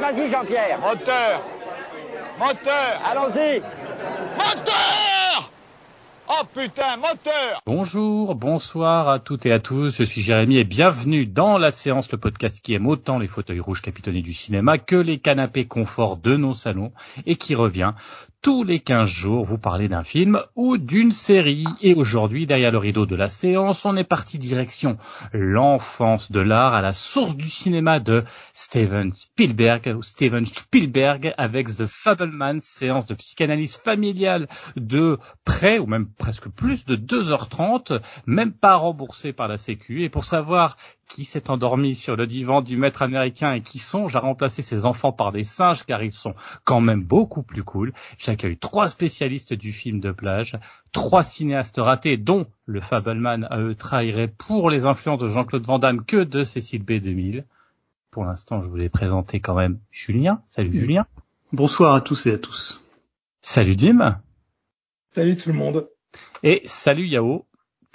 Vas-y, Jean-Pierre. Moteur. Moteur. Allons-y. Moteur. Oh putain, moteur. Bonjour, bonsoir à toutes et à tous, je suis Jérémy et bienvenue dans La Séance, le podcast qui aime autant les fauteuils rouges capitonnés du cinéma que les canapés confort de nos salons et qui revient tous les 15 jours vous parler d'un film ou d'une série. Et aujourd'hui, derrière le rideau de la séance, on est parti direction l'enfance de l'art à la source du cinéma de Steven Spielberg ou Steven Spielberg avec The Fableman, séance de psychanalyse familiale de près ou même presque plus de 2h30, même pas remboursé par la Sécu. Et pour savoir qui s'est endormi sur le divan du maître américain et qui songe à remplacer ses enfants par des singes car ils sont quand même beaucoup plus cool. J'accueille trois spécialistes du film de plage, trois cinéastes ratés dont le Fableman à eux trahirait pour les influences de Jean-Claude Van Damme que de Cécile B 2000. Pour l'instant, je voulais présenter quand même Julien. Salut Julien. Bonsoir à tous et à tous. Salut Dim. Salut tout le monde. Et salut Yao.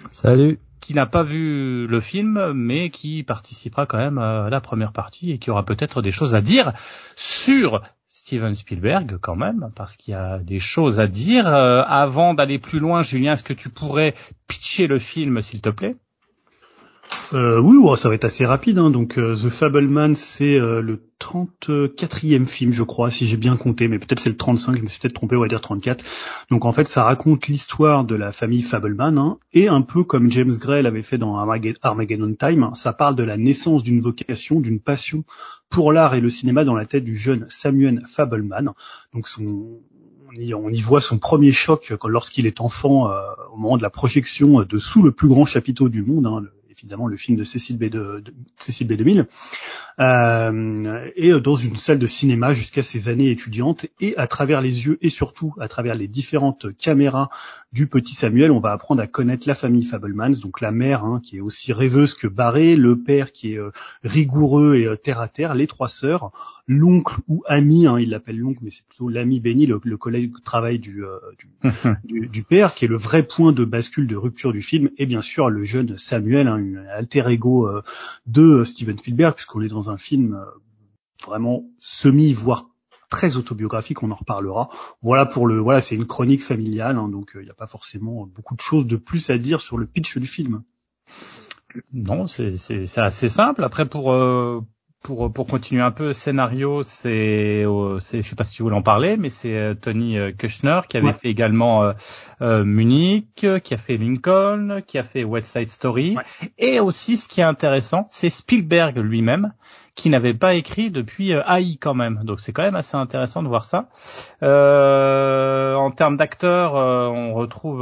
Salut qui n'a pas vu le film, mais qui participera quand même à la première partie et qui aura peut-être des choses à dire sur Steven Spielberg quand même, parce qu'il y a des choses à dire. Euh, avant d'aller plus loin, Julien, est-ce que tu pourrais pitcher le film, s'il te plaît? Euh, oui, ça va être assez rapide. Hein. Donc, euh, The Fableman, c'est euh, le 34e film, je crois, si j'ai bien compté, mais peut-être c'est le 35, je me suis peut-être trompé, on va dire 34. Donc, en fait, ça raconte l'histoire de la famille Fableman, hein, et un peu comme James Gray l'avait fait dans Armageddon Time, hein, ça parle de la naissance d'une vocation, d'une passion pour l'art et le cinéma dans la tête du jeune Samuel Fableman. Donc, on y, voit son premier choc lorsqu'il est enfant, au moment de la projection de Sous le plus grand chapiteau du monde, évidemment le film de Cécile B, de, Cécile B 2000, euh, et dans une salle de cinéma jusqu'à ses années étudiantes, et à travers les yeux et surtout à travers les différentes caméras du petit Samuel, on va apprendre à connaître la famille Fablemans, donc la mère hein, qui est aussi rêveuse que barrée, le père qui est euh, rigoureux et euh, terre à terre, les trois sœurs, l'oncle ou ami, hein, il l'appelle l'oncle, mais c'est plutôt l'ami béni, le, collègue de travail du, du, du, père, qui est le vrai point de bascule de rupture du film, et bien sûr le jeune Samuel, hein, alter ego euh, de Steven Spielberg, puisqu'on est dans un film euh, vraiment semi, voire très autobiographique, on en reparlera. Voilà pour le, voilà, c'est une chronique familiale, hein, donc il n'y a pas forcément beaucoup de choses de plus à dire sur le pitch du film. Non, c'est assez simple. Après, pour euh, pour pour continuer un peu, scénario, c'est c'est je sais pas si tu voulais en parler, mais c'est euh, Tony euh, Kushner qui avait fait également euh, Munich, qui a fait Lincoln, qui a fait West Side Story, et aussi ce qui est intéressant, c'est Spielberg lui-même qui n'avait pas écrit depuis AI quand même. Donc c'est quand même assez intéressant de voir ça. en termes d'acteurs, on retrouve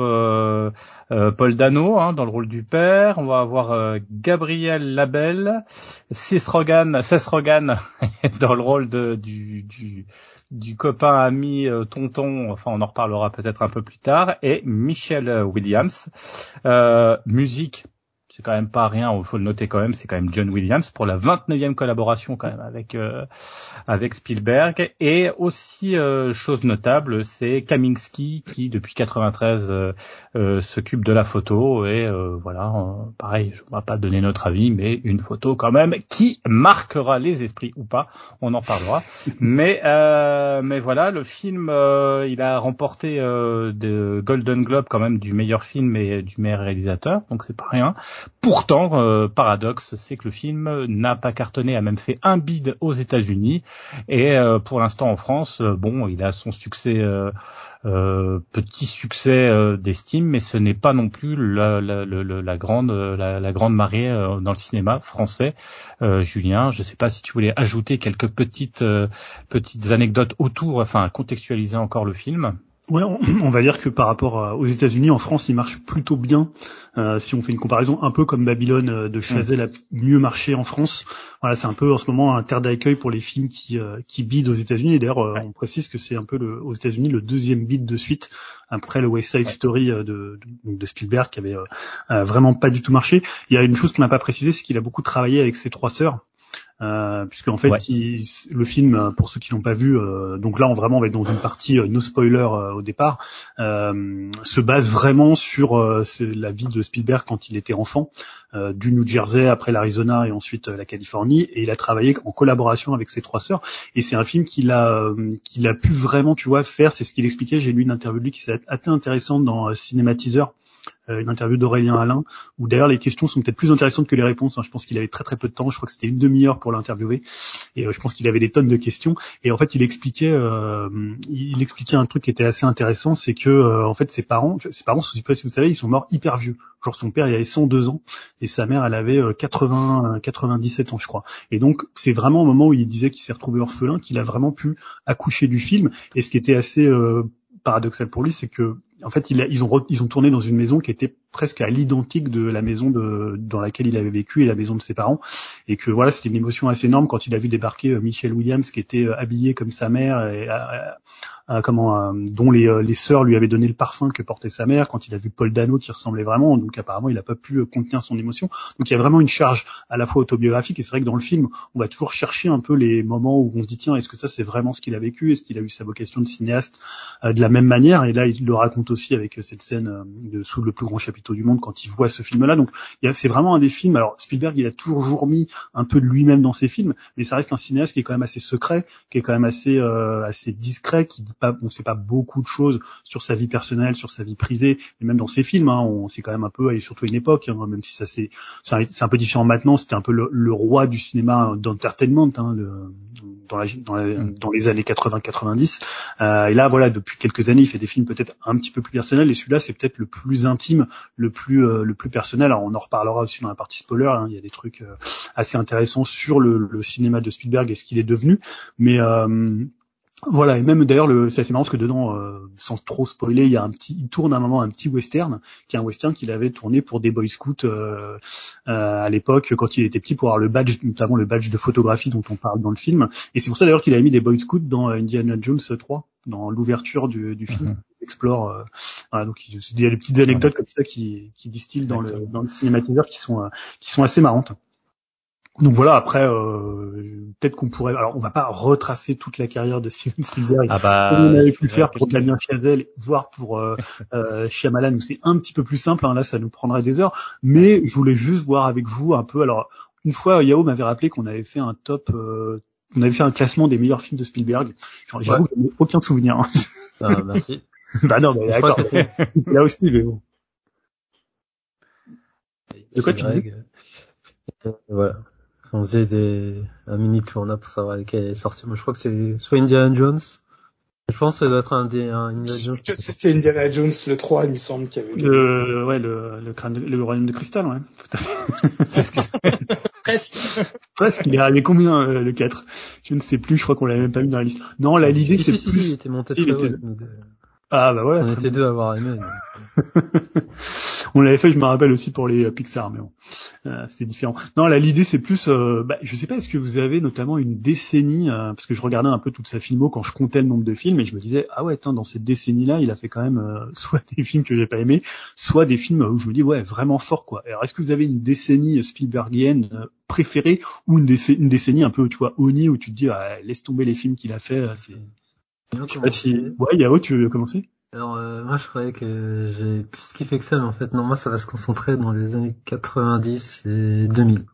euh, Paul Dano hein, dans le rôle du père. On va avoir euh, Gabriel Labelle, Cess Rogan, Rogan dans le rôle de, du, du, du copain ami euh, tonton. Enfin, on en reparlera peut-être un peu plus tard. Et Michelle Williams. musique c'est quand même pas rien, il faut le noter quand même, c'est quand même John Williams pour la 29e collaboration quand même avec euh, avec Spielberg et aussi euh, chose notable, c'est Kaminski qui depuis 93 euh, s'occupe de la photo et voilà, pareil, je ne vais pas donner notre avis mais une photo quand même qui marquera les esprits ou pas, on en parlera. mais mais voilà, le film il a remporté de Golden Globe quand même du meilleur film et du meilleur réalisateur, donc c'est pas rien. Pourtant, euh, paradoxe, c'est que le film n'a pas cartonné, a même fait un bid aux États-Unis, et euh, pour l'instant en France, euh, bon, il a son succès, petit succès d'estime, mais ce n'est pas non plus la, la, grande, la, grande marée dans le cinéma français. Julien, je ne sais pas si tu voulais ajouter quelques petites petites anecdotes autour, enfin contextualiser encore le film. Ouais, on, va dire que par rapport aux États-Unis, en France, il marche plutôt bien. Euh, si on fait une comparaison, un peu comme Babylone euh, de Chazelle a mieux marché en France. Voilà, c'est un peu en ce moment un terre d'accueil pour les films qui euh, qui bident aux États-Unis. D'ailleurs, on précise que c'est un peu le, aux États-Unis le deuxième bid de suite après le West Side Story de, de, de, Spielberg qui avait vraiment pas du tout marché. Il y a une chose qu'on n'a pas précisé, c'est qu'il a beaucoup travaillé avec ses trois sœurs. Euh, puisque en fait le film, pour ceux qui l'ont pas vu, euh, donc là on vraiment va être dans une partie no spoiler au départ, se base vraiment sur la vie de Spielberg quand il était enfant, du New Jersey après l'Arizona et ensuite la Californie, et il a travaillé en collaboration avec ses trois sœurs, et c'est un film qu'il a qu'il a pu vraiment, tu vois, faire, c'est ce qu'il expliquait. J'ai lu une interview de lui qui s'est assez intéressante dans Cinématiseur. euh, une interview d'Aurélien Alain, où d'ailleurs les questions sont peut-être plus intéressantes que les réponses. Hein. Je pense qu'il avait très très peu de temps, je crois que c'était une demi-heure pour l'interviewer, et euh, je pense qu'il avait des tonnes de questions. Et en fait, il expliquait, euh, il expliquait un truc qui était assez intéressant, c'est que en fait ses parents, ses parents, je sais pas si vous savez, ils sont morts hyper vieux. Genre son père il avait 102 ans et sa mère elle avait 80 97 ans je crois. Et donc c'est vraiment au moment où il disait qu'il s'est retrouvé orphelin qu'il a vraiment pu accoucher du film. Et ce qui était assez paradoxal pour lui, c'est que en fait, ils, ont, ils ont tourné dans une maison qui était presque à l'identique de la maison de, dans laquelle il avait vécu et la maison de ses parents. Et que voilà, c'était une émotion assez énorme quand il a vu débarquer euh, Michelle Williams, qui était euh, habillée comme sa mère, et, euh, comment, dont les, les sœurs lui avaient donné le parfum que portait sa mère. Quand il a vu Paul Dano qui ressemblait vraiment, donc apparemment, il n'a pas pu contenir son émotion. Donc il y a vraiment une charge à la fois autobiographique. Et c'est vrai que dans le film, on va toujours chercher un peu les moments où on se dit tiens, est-ce que ça c'est vraiment ce qu'il a vécu? Est-ce qu'il a eu sa vocation de cinéaste de la même manière? Et là, il le raconte aussi avec cette scène de sous le plus grand chapiteau du monde quand il voit ce film-là. Donc c'est vraiment un des films. Alors Spielberg, il a toujours mis un peu de lui-même dans ses films, mais ça reste un cinéaste qui est quand même assez secret, qui est quand même assez euh, assez discret, qui dit pas, on sait pas beaucoup de choses sur sa vie personnelle, sur sa vie privée, et même dans ses films, hein, on c'est quand même un peu, et surtout une époque, hein, même si ça c'est c'est un, peu différent maintenant. C'était un peu le, roi du cinéma d'entertainment hein, dans, la, dans, mm. dans, les années 80-90. Euh, et là, voilà, depuis quelques années, il fait des films peut-être un petit peu plus personnels, et celui-là, c'est peut-être le plus intime, le plus euh, le plus personnel. Alors, on en reparlera aussi dans la partie spoiler. Hein, il y a des trucs euh, assez intéressants sur le, le, cinéma de Spielberg et ce qu'il est devenu. Mais euh, voilà, et même d'ailleurs, c'est assez marrant parce que dedans, euh, sans trop spoiler, il y a un petit, il tourne à un moment un petit western, qui est un western qu'il avait tourné pour des Boy Scouts euh, euh, à l'époque quand il était petit pour avoir le badge, notamment le badge de photographie dont on parle dans le film. Et c'est pour ça d'ailleurs qu'il a mis des Boy Scouts dans Indiana Jones 3, dans l'ouverture du, du, film. Mm explore. voilà, donc il y a des petites anecdotes comme ça qui, qui distillent dans le, dans le cinématiseur qui sont qui sont assez marrantes. Donc voilà, après euh, peut-être qu'on pourrait. Alors on va pas retracer toute la carrière de Steven Spielberg ah bah, comme on avait pu le faire pour Damien Chazelle, voire pour euh, euh, Shyamalan où c'est un petit peu plus simple. Hein, là, ça nous prendrait des heures. Mais je voulais juste voir avec vous un peu. Alors une fois, Yao m'avait rappelé qu'on avait fait un top. Euh, on avait fait un classement des meilleurs films de Spielberg. J'avoue que aucun souvenir. Hein. Ah, merci. bah non, mais d'accord. Là aussi, mais bon. De quoi tu dis Voilà on faisait des, un mini tournoi pour savoir lequel est sorti. Moi, je crois que c'est soit Indiana Jones. Je pense que ça doit être un, des, un Indiana Jones. C'était Indiana Jones le 3, il me semble qu'il y avait. Le, ouais, le, le crâne, le royaume de cristal, ouais. Tout à fait. Presque. Presque. Il est arrivé combien, euh, le 4? Je ne sais plus, je crois qu'on l'avait même pas mis dans la liste. Non, la l'idée, c'est si, plus. Si, il était monté très haut, Ah, bah voilà. On était deux à avoir aimé. On l'avait fait, je me rappelle aussi pour les euh, Pixar, mais bon, euh, c'était différent. Non, là l'idée c'est plus, euh, bah, je sais pas, est-ce que vous avez notamment une décennie, euh, parce que je regardais un peu toute sa filmo quand je comptais le nombre de films et je me disais ah ouais, dans cette décennie-là, il a fait quand même soit des films que j'ai pas aimés, soit des films où je me dis ouais vraiment fort quoi. Alors est-ce que vous avez une décennie Spielbergienne préférée ou une, une, décennie un peu tu vois Oni où tu te dis ah, laisse tomber les films qu'il a fait, c'est je sais pas si... Ouais, Yao, tu veux commencer? Alors euh, moi je croyais que j'ai plus kiffé que ça, mais en fait non, moi ça va se concentrer dans les années 90 et 2000.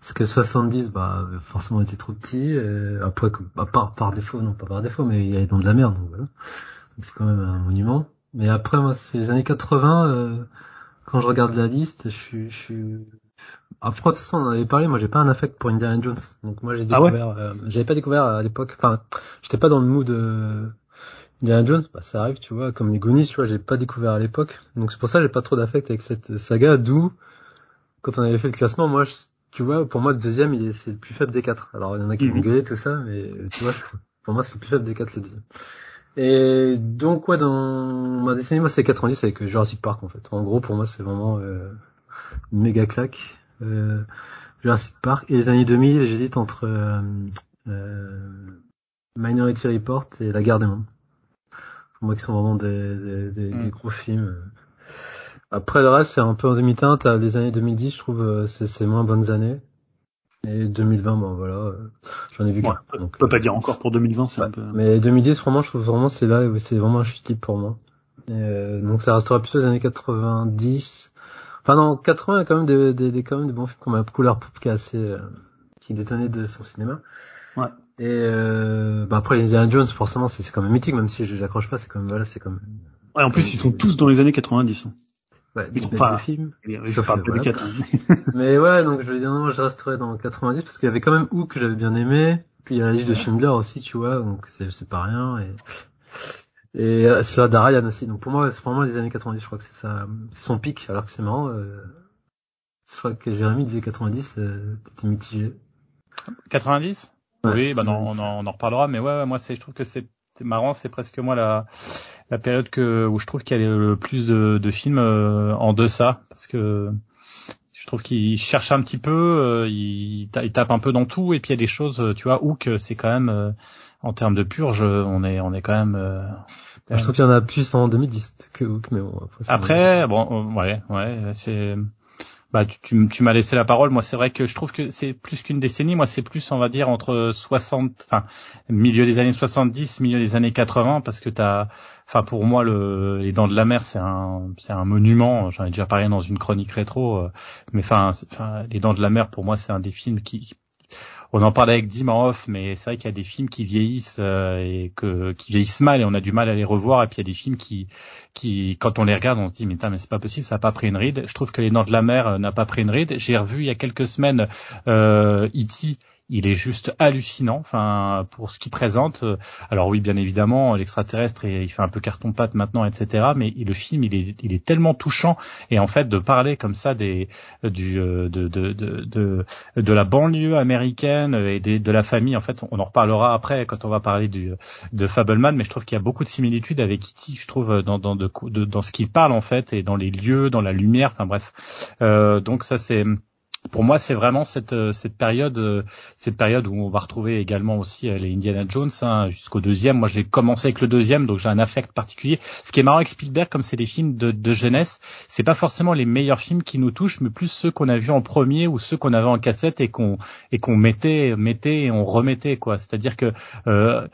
Parce que 70, bah forcément on était trop petit. après, bah, par, par défaut, non pas par défaut, mais il y avait dans de la merde, donc voilà. C'est quand même un monument. Mais après moi c'est les années 80, euh, quand je regarde la liste, je suis... Je suis... Après, de toute façon, on en avait parlé, moi j'ai pas un affect pour Indiana Jones. Donc moi j'ai ah découvert... euh, j'avais pas découvert à l'époque, enfin, j'étais pas dans le mood... Euh, Indiana Jones, bah, ça arrive, tu vois, comme les Goonies, tu vois, j'ai pas découvert à l'époque. Donc c'est pour ça que j'ai pas trop d'affect avec cette saga, d'où, quand on avait fait le classement, moi, tu vois, pour moi, le deuxième, il est, c'est le plus faible des quatre. Alors, il y en a qui vont mhm. gueuler, tout ça, mais, tu vois, pour moi, c'est le plus faible des quatre, le deuxième. Et donc, ouais, dans ma décennie, moi, c'est 90 avec euh, Jurassic Park, en fait. En gros, pour moi, c'est vraiment, euh, une méga claque. Euh, Jurassic Park. Et les années 2000, j'hésite entre, euh, euh, Minority Report et La Guerre des Mondes pour moi qui sont vraiment des, des, mm. gros films. Après le reste c'est un peu en demi-teinte, les années 2010 je trouve euh, c'est moins bonnes années. Et 2020, bon voilà, euh, j'en ai vu Ouais, qu'un. on peut pas dire encore pour 2020, c'est ouais. un peu. Mais 2010, vraiment, je trouve vraiment c'est là c'est vraiment un chute pour moi. Et, euh, donc ça restera plutôt les années 90. Enfin non, 80 il y a quand même des, des, des quand même des bons films comme la couleur poupe qui est assez euh, qui détonnait de son cinéma. Ouais. Et euh, bah après les Indiana Jones forcément c'est c'est quand même mythique même si je j'accroche pas c'est comme voilà c'est comme Ouais, en plus, ils sont tous dans les années 90. hein. ouais, Ils sont pas- films. Sauf pas des voilà. quatre. hein. Mais ouais, donc je veux dire, non, je resterai dans 90 parce qu'il y avait quand même Hook que j'avais bien aimé. Puis il y a la liste de Schindler aussi, tu vois, donc c'est, c'est pas rien. Et, et euh, c'est là d'Ariane aussi. Donc pour moi, c'est vraiment les années 90, je crois que c'est ça, c'est son pic. Alors que c'est marrant, euh, je crois que Jérémy disait 90, euh, t'étais mitigé. 90 Ouais, Oui, bah non, 90. on en, on en reparlera, mais ouais, ouais, moi c'est, je trouve que c'est marrant, c'est presque moi la la période que où je trouve qu'il y a le plus de, de films euh, en deçà, parce que je trouve qu'il cherche un petit peu, euh, il, il tape un peu dans tout, et puis il y a des choses, tu vois, Hook, c'est quand même euh, en termes de purge, on est on est quand même. euh, quand Je trouve qu'il y en a plus en 2010 que Hook, mais bon, après. bon, euh, ouais, ouais, c'est. Bah, tu, tu, m'as laissé la parole. Moi, c'est vrai que je trouve que c'est plus qu'une décennie. Moi, c'est plus, on va dire, entre 60, enfin, milieu des années 70, milieu des années 80, parce que t'as, enfin, pour moi, le, les Dents de la Mer, c'est un, c'est un monument. J'en ai déjà parlé dans une chronique rétro, euh, mais enfin, les Dents de la Mer, pour moi, c'est un des films qui, on en parlait avec Dim en off, mais c'est vrai qu'il y a des films qui vieillissent euh, et qui vieillissent mal et on a du mal à les revoir. Et puis il y a des films qui, quand on les regarde, on se dit mais mais c'est pas possible, ça a pas pris une ride. Je trouve que Les Dents de la Mer euh, n'a pas pris une ride. J'ai revu il y a quelques semaines euh, E.T. Il est juste hallucinant, enfin pour ce qu'il présente. Alors oui, bien évidemment, l'extraterrestre, il fait un peu carton pâte maintenant, etc. Mais le film, il est, il est tellement touchant. Et en fait, de parler comme ça des, du, euh, de, de, de, de, la banlieue américaine et de la famille. En fait, on en reparlera après quand on va parler du, de Fableman, mais je trouve qu'il y a beaucoup de similitudes avec E.T. Je trouve dans, dans, dans ce qu'il parle en fait et dans les lieux, dans la lumière. Enfin bref. Euh, donc ça c'est pour moi, c'est vraiment cette euh, cette période, euh, cette période où on va retrouver également aussi euh, les Indiana Jones hein, jusqu'au deuxième. Moi, j'ai commencé avec le deuxième, donc j'ai un affect particulier. Ce qui est marrant avec Spielberg, comme c'est des films de, de jeunesse, c'est pas forcément les meilleurs films qui nous touchent, mais plus ceux qu'on a vus en premier ou ceux qu'on avait en cassette et qu'on et qu'on mettait mettait et on remettait quoi. C'est-à-dire que euh,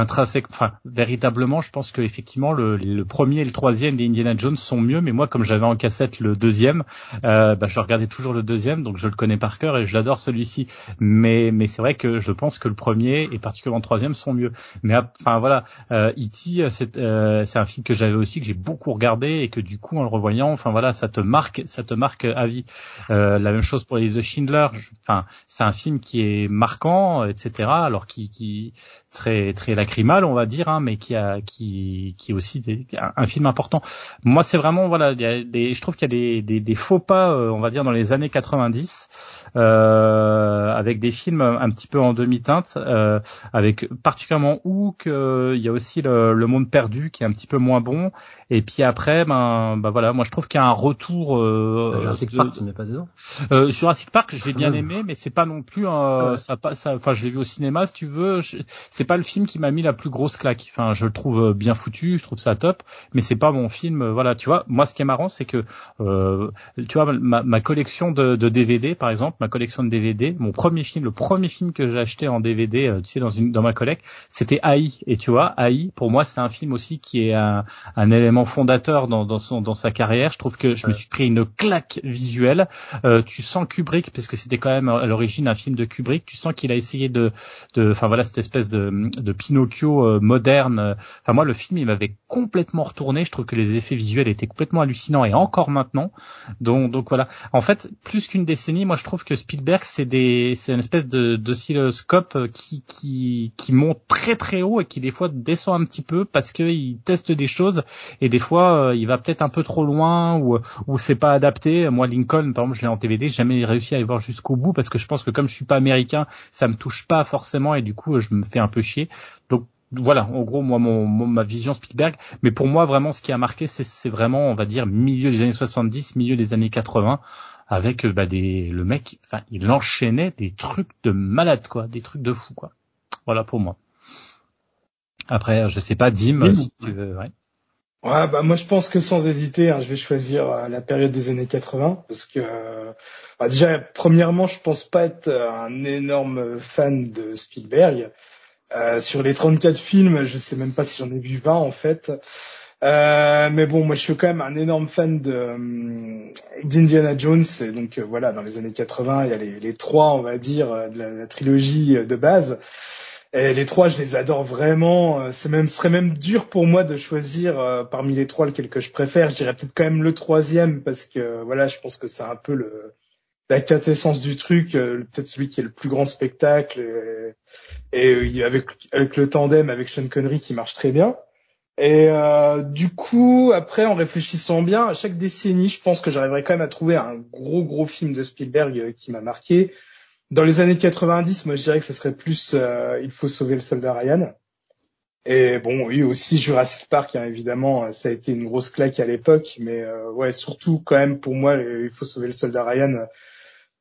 intrinsèque, enfin véritablement, je pense que effectivement le, le premier et le troisième des Indiana Jones sont mieux, mais moi comme j'avais en cassette le deuxième, euh, bah, je regardais toujours le deuxième, donc je le connais par cœur et je l'adore celui-ci. Mais mais c'est vrai que je pense que le premier et particulièrement le troisième sont mieux. Mais ap- enfin voilà, euh, E.T. c'est euh, c'est un film que j'avais aussi que j'ai beaucoup regardé et que du coup en le revoyant, enfin voilà, ça te marque, ça te marque à vie. Euh, la même chose pour les The Schindler. Enfin c'est un film qui est marquant, etc. Alors qui qui très très lacrymal on va dire hein, mais qui a qui qui est aussi des- un, un film important moi c'est vraiment voilà il y a des je trouve qu'il y a des, des, des faux pas euh, on va dire dans les années 90 euh, avec des films un petit peu en demi-teinte euh, avec particulièrement Hook euh, il y a aussi le, le monde perdu qui est un petit peu moins bon et puis après ben ben voilà moi je trouve qu'il y a un retour euh, Jurassic de- Park, tu pas dedans? euh, Jurassic Park, j'ai bien Ouais. aimé, mais c'est pas non plus un, Ouais. ça ça, enfin, je l'ai vu au cinéma, si tu veux. je- C'est pas le film qui m'a mis la plus grosse claque. Enfin, je le trouve bien foutu, je trouve ça top, mais c'est pas mon film. euh, Voilà, tu vois. Moi, ce qui est marrant, c'est que, euh, tu vois, ma, ma collection de, de DVD, par exemple, ma collection de DVD, mon premier film, le premier film que j'ai acheté en DVD, euh, tu sais, dans une, dans ma collecte, c'était AI. Et tu vois, AI, pour moi, c'est un film aussi qui est un, un élément fondateur dans, dans son, dans sa carrière. Je trouve que je me suis pris une claque visuelle. Euh, tu sens Kubrick, parce que c'était quand même à l'origine un film de Kubrick. Tu sens qu'il a essayé de, de, enfin voilà, cette espèce de, de Pinocchio euh, moderne. Enfin moi, le film, il m'avait complètement retourné. Je trouve que les effets visuels étaient complètement hallucinants et encore maintenant. Donc, donc voilà. En fait, plus qu'une décennie, moi je trouve que Spielberg, c'est des, c'est une espèce de d'oscilloscope euh, qui, qui, qui monte très très haut et qui des fois descend un petit peu parce qu'il teste des choses et des fois euh, il va peut-être un peu trop loin ou ou c'est pas adapté. Moi, Lincoln, par exemple, je l'ai en DVD, j'ai jamais réussi à aller voir jusqu'au bout parce que je pense que comme je suis pas américain, ça me touche pas forcément et du coup, je me fais un peu chier. Donc voilà, en gros, moi, mon, mon- ma vision Spielberg. Mais pour moi, vraiment, ce qui a marqué, c'est, vraiment, on va dire, milieu des années 70, milieu des années 80, avec euh, bah, des, le mec, enfin, il enchaînait des trucs de malade, quoi, des trucs de fou, quoi. Voilà pour moi. Après, je sais pas, Dim, si tu veux, ouais. Ouais, bah moi je pense que sans hésiter, hein, je vais choisir euh, la période des années 80 parce que bah, déjà premièrement, je pense pas être un énorme fan de Spielberg. Euh, sur les 34 films, je sais même pas si j'en ai vu 20 en fait. Euh, mais bon, moi je suis quand même un énorme fan euh, d'Indiana Jones. Et donc euh, voilà, dans les années 80, il y a les, trois, on va dire, de la, la, trilogie de base. Et les trois, je les adore vraiment. C'est même, serait même dur pour moi de choisir parmi les trois lequel que je préfère. Je dirais peut-être quand même le troisième parce que voilà, je pense que c'est un peu le la quintessence du truc, peut-être celui qui est le plus grand spectacle. Et, et avec avec le tandem avec Sean Connery qui marche très bien. Et euh, du coup, après, en réfléchissant bien, à chaque décennie, je pense que j'arriverai quand même à trouver un gros gros film de Spielberg euh, qui m'a marqué. Dans les années 90, moi je dirais que ce serait plus euh, Il faut sauver le soldat Ryan. Et bon, oui aussi Jurassic Park, hein, évidemment, ça a été une grosse claque à l'époque, mais ouais, surtout quand même pour moi, Il faut sauver le soldat Ryan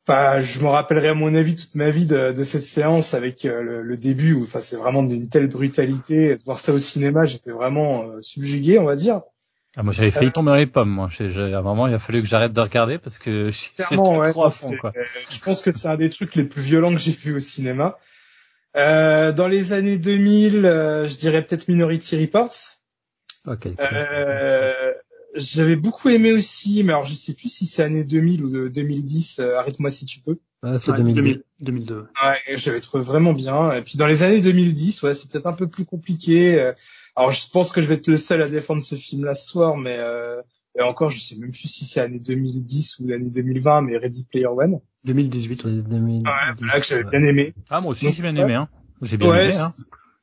Enfin, je me rappellerai à mon avis toute ma vie de, de cette séance avec euh, le, le, début où, enfin, c'est vraiment d'une telle brutalité. De voir ça au cinéma, j'étais vraiment euh, subjugué, on va dire. Ah, moi, j'avais failli euh, tomber dans les pommes. Moi, à un moment, il a fallu que j'arrête de regarder parce que Clairement, ouais, trop à fond, quoi. je pense que c'est un des trucs les plus violents que j'ai vu au cinéma. Euh, dans les années 2000, je dirais peut-être Minority Reports. Ok. Euh, j'avais beaucoup aimé aussi, mais alors je sais plus si c'est année 2000 ou de 2010. Euh, Arrête-moi si tu peux. Ah, c'est 2002. 2002. Ouais, j'avais trouvé vraiment bien. Et puis dans les années 2010, ouais, c'est peut-être un peu plus compliqué. Euh, alors je pense que je vais être le seul à défendre ce film-là ce soir, mais euh, et encore, je sais même plus si c'est année 2010 ou l'année 2020, mais Ready Player One. 2018. 2010, ouais, voilà que j'avais bien aimé. Ah moi aussi j'ai bien aimé. Hein. J'ai bien aimé. Hein.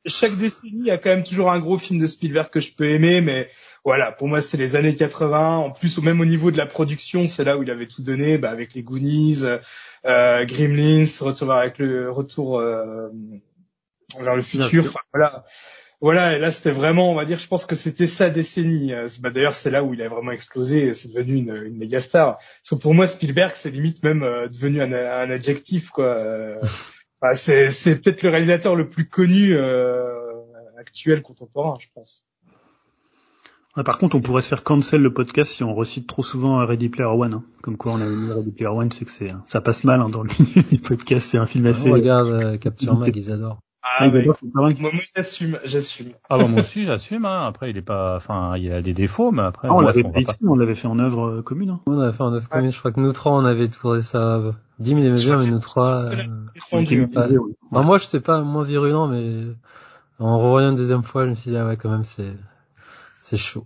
Chaque décennie, il y a quand même toujours un gros film de Spielberg que je peux aimer, mais voilà, pour moi c'est les années 80. En plus, même au niveau de la production, c'est là où il avait tout donné, bah, avec les Goonies, euh, Gremlins, retour avec le retour euh, vers le futur. Enfin, voilà, voilà. Et là, c'était vraiment, on va dire, je pense que c'était sa décennie. Euh, bah, D'ailleurs, c'est là où il a vraiment explosé. C'est devenu une, une méga star. Parce que pour moi, Spielberg, c'est limite même euh, devenu un, un, adjectif, quoi. Bah, c'est peut-être le réalisateur le plus connu actuel contemporain, je pense par contre, on pourrait se faire cancel le podcast si on recite trop souvent Ready Player One. Hein. Comme quoi, on avait mis Ready Player One, c'est que c'est ça passe mal hein, dans le podcast. C'est un film assez. On regarde euh, Capture Mag, ils adorent. Ah, mais, moi, moi j'assume, j'assume. Ah bah moi aussi j'assume. Hein. Après il est pas, enfin il a des défauts, mais après. Ah, on l'avait fait on l'avait fait en œuvre euh, commune. Hein. On l'avait fait en œuvre commune. Je crois que nous trois on avait trouvé ça. Dim il aimait bien, mais nous trois. Euh... Bah, moi je sais pas moins virulent, mais en revoyant une deuxième fois, je me suis dit ah ouais quand même c'est c'est chaud.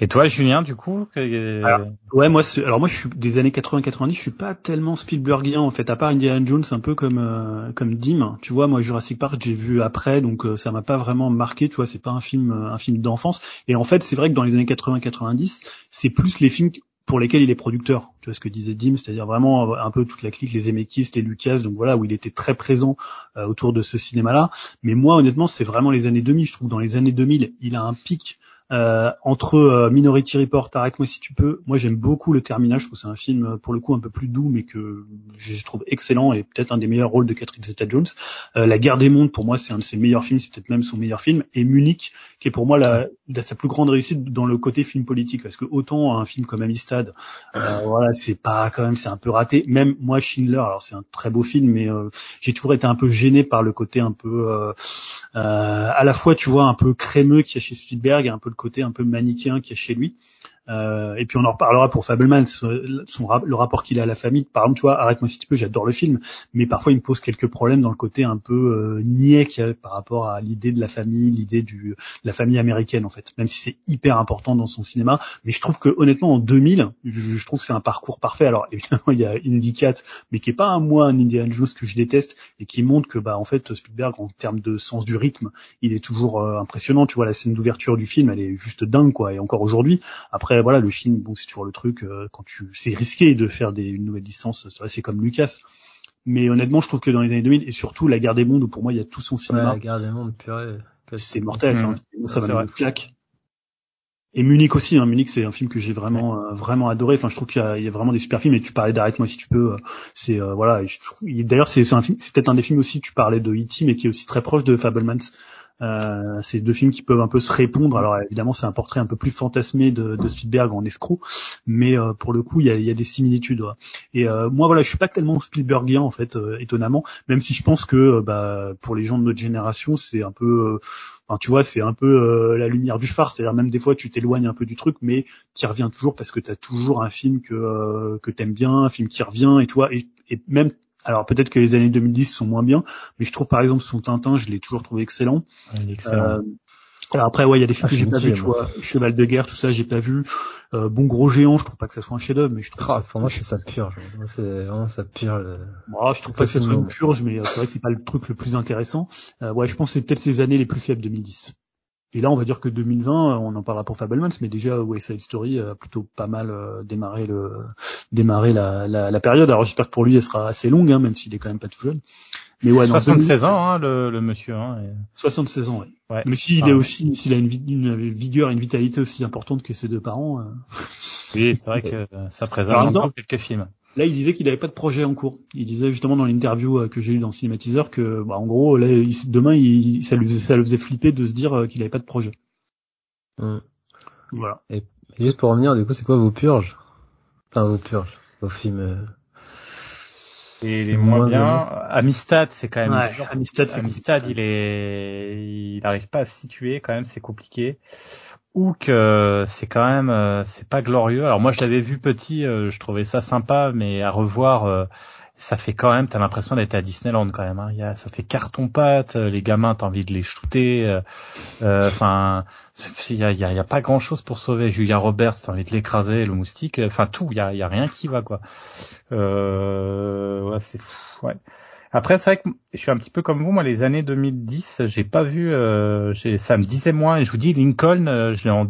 Et toi, Julien, du coup Ouais, moi, alors moi, je suis des années 80-90, je suis pas tellement Spielbergien en fait. À part Indiana Jones, un peu comme euh, comme Dim. Tu vois, moi, Jurassic Park, j'ai vu après, donc euh, ça m'a pas vraiment marqué. Tu vois, c'est pas un film euh, un film d'enfance. Et en fait, c'est vrai que dans les années 80-90, c'est plus les films pour lesquels il est producteur. Tu vois ce que disait Dim, c'est-à-dire vraiment un peu toute la clique, les Zemeckis, les Lucas, donc voilà, où il était très présent autour de ce cinéma-là. Mais moi, honnêtement, c'est vraiment les années 2000. Je trouve dans les années 2000, il a un pic euh, entre euh, Minority Report, Arrête-moi si tu peux. Moi, j'aime beaucoup Le Terminal. Je trouve c'est un film euh, pour le coup un peu plus doux, mais que je trouve excellent et peut-être un des meilleurs rôles de Catherine Zeta-Jones. La Guerre des Mondes, pour moi, c'est un de ses meilleurs films, c'est peut-être même son meilleur film. Et Munich, qui est pour moi la, sa plus grande réussite dans le côté film politique, parce que autant un film comme Amistad, voilà, c'est pas quand même, c'est un peu raté. Même moi, Schindler, alors c'est un très beau film, mais j'ai toujours été un peu gêné par le côté un peu, à la fois, tu vois, un peu crémeux qu'il y a chez Spielberg, un peu le côté un peu manichéen qui est chez lui. Euh, et puis on en reparlera pour Fableman, son, le rapport qu'il a à la famille. Par exemple, tu vois, arrête-moi si tu peux, j'adore le film, mais parfois il me pose quelques problèmes dans le côté un peu euh, niais qu'il y a par rapport à l'idée de la famille, l'idée du de la famille américaine en fait. Même si c'est hyper important dans son cinéma, mais je trouve que honnêtement en 2000, je, je trouve que c'est un parcours parfait. Alors évidemment il y a Indy 4, mais qui est pas un moi un Indiana Jones que je déteste et qui montre que bah en fait Spielberg en termes de sens du rythme, il est toujours euh, impressionnant. Tu vois la scène d'ouverture du film, elle est juste dingue quoi. Et encore aujourd'hui, après voilà, le film, bon, c'est toujours le truc euh, quand tu, c'est risqué de faire des une nouvelle licence. C'est comme Lucas. Mais honnêtement, je trouve que dans les années 2000 et surtout La Guerre des Mondes où pour moi il y a tout son cinéma. la Guerre des Mondes, purée. C'est mortel. Mmh. ça va claque. Et Munich aussi, hein. Munich c'est un film que j'ai vraiment euh, vraiment adoré. Enfin, je trouve qu'il y, a vraiment des super films. Et tu parlais d'arrête-moi si tu peux. Euh, c'est voilà. D'ailleurs, c'est un film. C'est peut-être un des films aussi. Tu parlais de E.T. mais qui est aussi très proche de Fablemans. Euh, c'est deux films qui peuvent un peu se répondre. Alors évidemment, c'est un portrait un peu plus fantasmé de, de Spielberg en escroc, mais euh, pour le coup, il y a, y a, des similitudes. Ouais. Et euh, moi, voilà, je suis pas tellement Spielbergien en fait, euh, étonnamment, même si je pense que bah, pour les gens de notre génération, c'est un peu Enfin, tu vois, c'est un peu la lumière du phare, c'est-à-dire même des fois tu t'éloignes un peu du truc, mais tu reviens toujours parce que tu as toujours un film que euh, que t'aimes bien, un film qui revient, et toi, et, et même alors peut-être que les années 2010 sont moins bien, mais je trouve par exemple son Tintin, je l'ai toujours trouvé excellent. excellent. Euh, alors après, ouais, il y a des films ah, que j'ai pas vu, tu vois, Cheval de guerre, tout ça, j'ai pas vu. Euh, bon gros géant, je trouve pas que ça soit un chef-d'œuvre, mais je trouve. Ah, pour moi, c'est ça purge. C'est vraiment ça purge. Moi, je trouve pas que ça soit une purge, mais euh, c'est vrai que c'est pas le truc le plus intéressant. Euh, ouais, je pense que c'est peut-être ces années les plus faibles 2010. Et là, on va dire que 2020, on en parlera pour Fablemans, mais déjà West Side Story a plutôt pas mal euh, démarré le démarré la, la, la période. Alors j'espère que pour lui, elle sera assez longue, hein, même s'il est quand même pas tout jeune. Mais ouais, 76 ans, hein, le, le, monsieur. Hein, et... 76 ans, ouais. ouais. Mais s'il est aussi, s'il a une, une, vigueur, une vitalité aussi importante que ses deux parents. Euh... Oui, c'est vrai que ça préserve encore quelques films. Là, il disait qu'il n'avait pas de projet en cours. Il disait justement dans l'interview euh, que j'ai eu dans Cinématiseur que, bah, en gros, là, demain, il, ça, lui, ça le faisait flipper de se dire euh, qu'il n'avait pas de projet. Hum. Voilà. Et juste pour revenir, du coup, c'est quoi vos purges? Enfin, vos purges, vos films. Euh... Et les moins, bien. Amistad, c'est quand même ouais, Amistad, Amistad, il est, il n'arrive pas à se situer quand même, c'est compliqué ou que c'est quand même euh, c'est pas glorieux. Alors moi je l'avais vu petit, euh, je trouvais ça sympa, mais à revoir euh, ça fait quand même, t'as l'impression d'être à Disneyland quand même. Hein. Y a, ça fait carton pâte, les gamins t'as envie de les shooter. Enfin, il y a, y, a, y a, pas grand chose pour sauver. Julia Roberts, t'as envie de l'écraser, le moustique. Enfin tout, il y a, y a rien qui va quoi. ouais, c'est ouais. Après, c'est vrai que je suis un petit peu comme vous. Moi, les années 2010, j'ai pas vu. Euh, ça me disait moins. Je vous dis, Lincoln, euh, je l'ai en.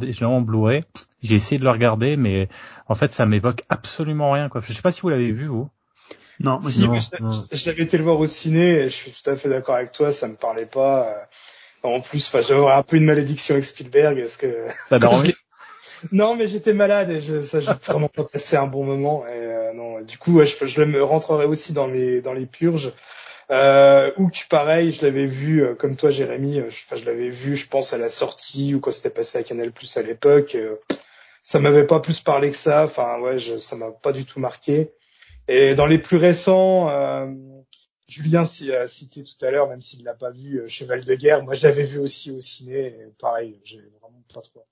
J'ai essayé de le regarder, mais en fait, ça m'évoque absolument rien. Quoi. Je sais pas si vous l'avez vu vous. Non, si, je, l'avais été le voir au ciné. Et je suis tout à fait d'accord avec toi. Ça me parlait pas. Euh, en plus, enfin, j'avais un peu une malédiction avec Spielberg, parce que. Non, mais j'étais malade et je, ça, j'ai vraiment pas passé un bon moment. Et euh, non, du coup, ouais, je, je me rentrerai aussi dans les dans les purges. Euh, ou que pareil, je l'avais vu euh, comme toi, Jérémy. Euh, je, je l'avais vu, je pense à la sortie ou quand c'était passé à Canal Plus à l'époque. ça m'avait pas plus parlé que ça. Enfin, ouais, je, ça m'a pas du tout marqué. Et dans les plus récents, euh, Julien a cité tout à l'heure, même s'il l'a pas vu, Cheval de guerre. Moi, je l'avais vu aussi au ciné. Et pareil, j'ai vraiment pas trop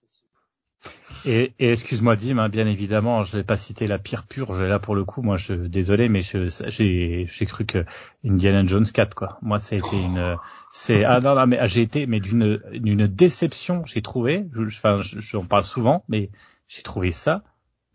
et, et excuse-moi Dim, hein, bien évidemment, je n'ai pas cité la pire purge. Là pour le coup, moi, je désolé, mais j'ai cru que Indiana Jones 4 quoi. Moi, ça a été une, c'est ah non non mais j'ai été mais d'une d'une déception. J'ai trouvé, enfin, j'en parle souvent, mais j'ai trouvé ça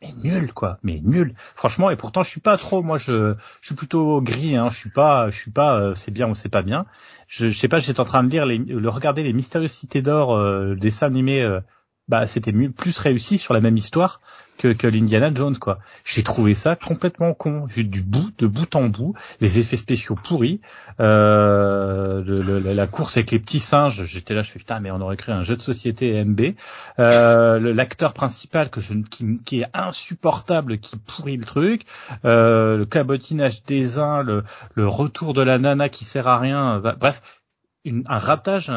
mais nul quoi, mais nul. Franchement, et pourtant je suis pas trop, moi je, je suis plutôt gris, hein. Je suis pas, je suis pas, euh, c'est bien ou c'est pas bien. Je, je sais pas, j'étais en train de lire les, le regarder les mystérieuses cités d'or, euh, dessin animé euh, bah c'était plus réussi sur la même histoire que, que l'Indiana Jones quoi. J'ai trouvé ça complètement con, juste du bout, de bout en bout, les effets spéciaux pourris, euh, le, la course avec les petits singes, j'étais là, je fais putain mais on aurait créé un jeu de société MB, euh, l'acteur principal que je qui, qui, est insupportable, qui pourrit le truc, euh, le cabotinage des uns, le, le retour de la nana qui sert à rien, bref un ratage.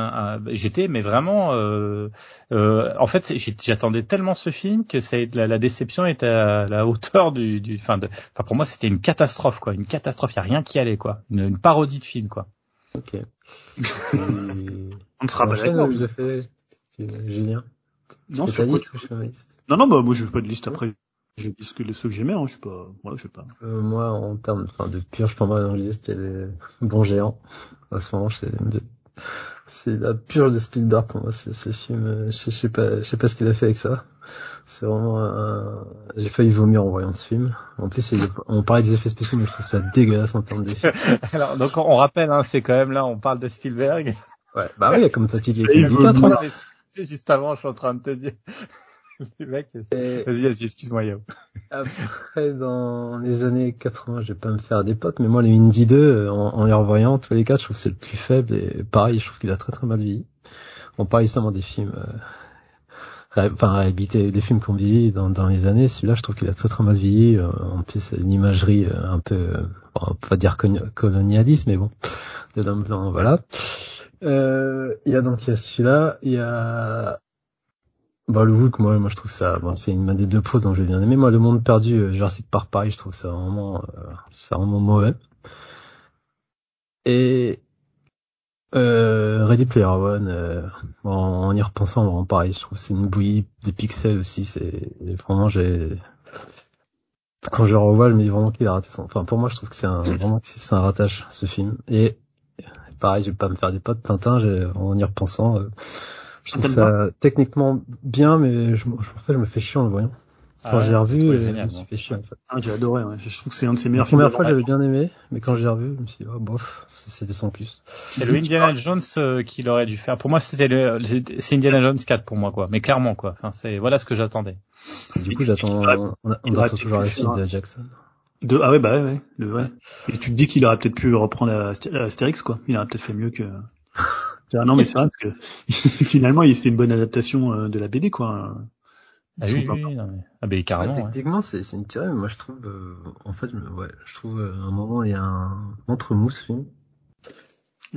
J'étais mais vraiment, euh, euh, en fait, j'attendais tellement ce film que ça, la, la, déception était à la hauteur du, du fin de, enfin pour moi c'était une catastrophe quoi, une catastrophe. Il y a rien qui allait quoi, une, une parodie de film quoi. Ok. On ne sera pas d'accord. Julien. Non, sur non, non, bah moi je fais pas de liste après. J'ai dit ce que ceux que j'aimais, hein, je sais pas, moi je sais pas. Euh, moi, en termes, enfin, de purge, pour moi, dans l'idée, c'était les bons géants. En ce moment, c'est c'est la purge de Spielberg pour moi, c'est ce film. Euh, je, sais pas, je sais pas ce qu'il a fait avec ça. C'est vraiment un... J'ai failli vomir en voyant ce film. En plus, on parlait des effets spéciaux, mais je trouve ça dégueulasse en termes d'effets. Alors, donc on rappelle, hein, c'est quand même là, on parle de Spielberg. Ouais, bah oui, comme ça, tu C'est juste avant, je suis en train de te dire. Vas-y, vas-y, excuse-moi, Yao. Après, dans les années 80, je vais pas me faire des potes, mais moi, les Indie 2, en, en les revoyant, tous les cas, je trouve que c'est le plus faible, et pareil, je trouve qu'il a très très mal vieilli. On parle justement des films, euh, enfin, réhabiliter des films qu'on vieillit dans, dans les années, celui-là, je trouve qu'il a très très mal vieilli, euh, en plus, une imagerie euh, un peu, on va pas dire colonialisme, mais bon, de voilà. Euh, il y a donc il y a celui-là, il y a bah le Hulk, moi, moi je trouve ça, bon, c'est une des deux poses dont j'ai bien aimé. Moi, le Monde Perdu, euh, Jurassic Park, pareil, je trouve ça vraiment, euh, c'est vraiment mauvais. Et euh, Ready Player One, euh, en, en y repensant, vraiment pareil, je trouve que c'est une bouillie des pixels aussi. C'est vraiment j'ai quand je revois, je me dis vraiment qu'il a raté son. Enfin, pour moi, je trouve que c'est un vraiment que c'est un ratage ce film. Et pareil, je vais pas me faire des potes Tintin. En y repensant, euh, je trouve ça techniquement bien, mais je, me- je- en fait, je me fais chier en le voyant. Quand Ah j'ai revu, je euh, je génial, me suis fait chier en fait. Ah, j'ai adoré, ouais. Je trouve que c'est un de ses La meilleurs films. première fois, j'avais bien aimé, mais quand j'ai revu, je me suis dit, oh, bof, c'était sans plus. C'est le Indiana Jones euh, qu'il aurait dû faire. Pour moi, c'était le, c'est Indiana Jones 4 pour moi, quoi. Mais clairement, quoi. Enfin, c'est, voilà ce que j'attendais. Du coup, j'attends, on, on attend toujours la suite de Jackson. De... Ah ouais, bah ouais, ouais. Le, ouais. Et tu te dis qu'il aurait peut-être pu reprendre Asté- Astérix, quoi. Il aurait peut-être fait mieux que... Ah non, mais c'est vrai, parce que finalement, c'était une bonne adaptation euh, de la BD, quoi. Ah oui, pas- oui, oui, non, mais... ah ben carrément. ouais. Techniquement, c'est, c'est une mais moi, je trouve, euh, en fait, ouais, je trouve, euh, à un moment, il y a un entre-mousse film.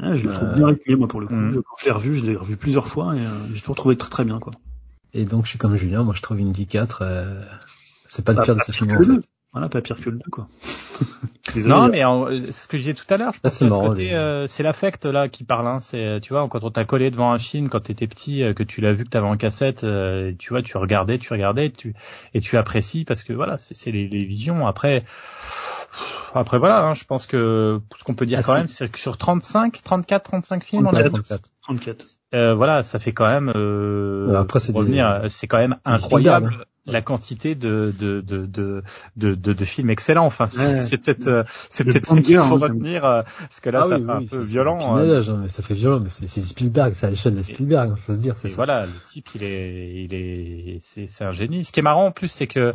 Ah, je le trouve Euh, bien rythmé, moi, pour le coup. Je- Quand je l'ai revu, je l'ai revu plusieurs fois et euh, j'ai toujours trouvé très très bien, quoi. Et donc, je suis comme Julien, moi, je trouve Indy 4, euh, c'est pas le Pas- pire de pas ces pire films, que en fait. Voilà, pas pire que le 2, quoi. Désolé, Non, mais en- ce que je disais tout à l'heure, je pense c'est que euh, c'est l'affect là qui parle. Hein. C'est, tu vois, quand on t'a collé devant un film, quand t'étais petit, euh, que tu l'as vu, que t'avais en cassette, euh, tu vois, tu regardais, tu regardais, tu et tu apprécies parce que voilà, c'est, les, les visions. Après, après voilà, hein, je pense que ce qu'on peut dire Ah, quand même, c'est que sur 35, 34, 35 films, on a 34, 34. 34. euh, voilà, ça fait quand même euh, après, c'est des- revenir, c'est quand même incroyable la quantité de de de de de, de, de films excellents. Enfin, c'est- Ouais. c'est peut-être euh, c'est peut-être ça qu'il banger, faut hein, retenir euh, parce que là, Ah ça oui, fait oui, un peu violent. euh, hein, mais ça fait violent, mais c'est, Spielberg, c'est à l'échelle de Spielberg, hein, faut se dire, c'est voilà, le type, il est, il est, c'est, c'est un génie. Ce qui est marrant en plus, c'est que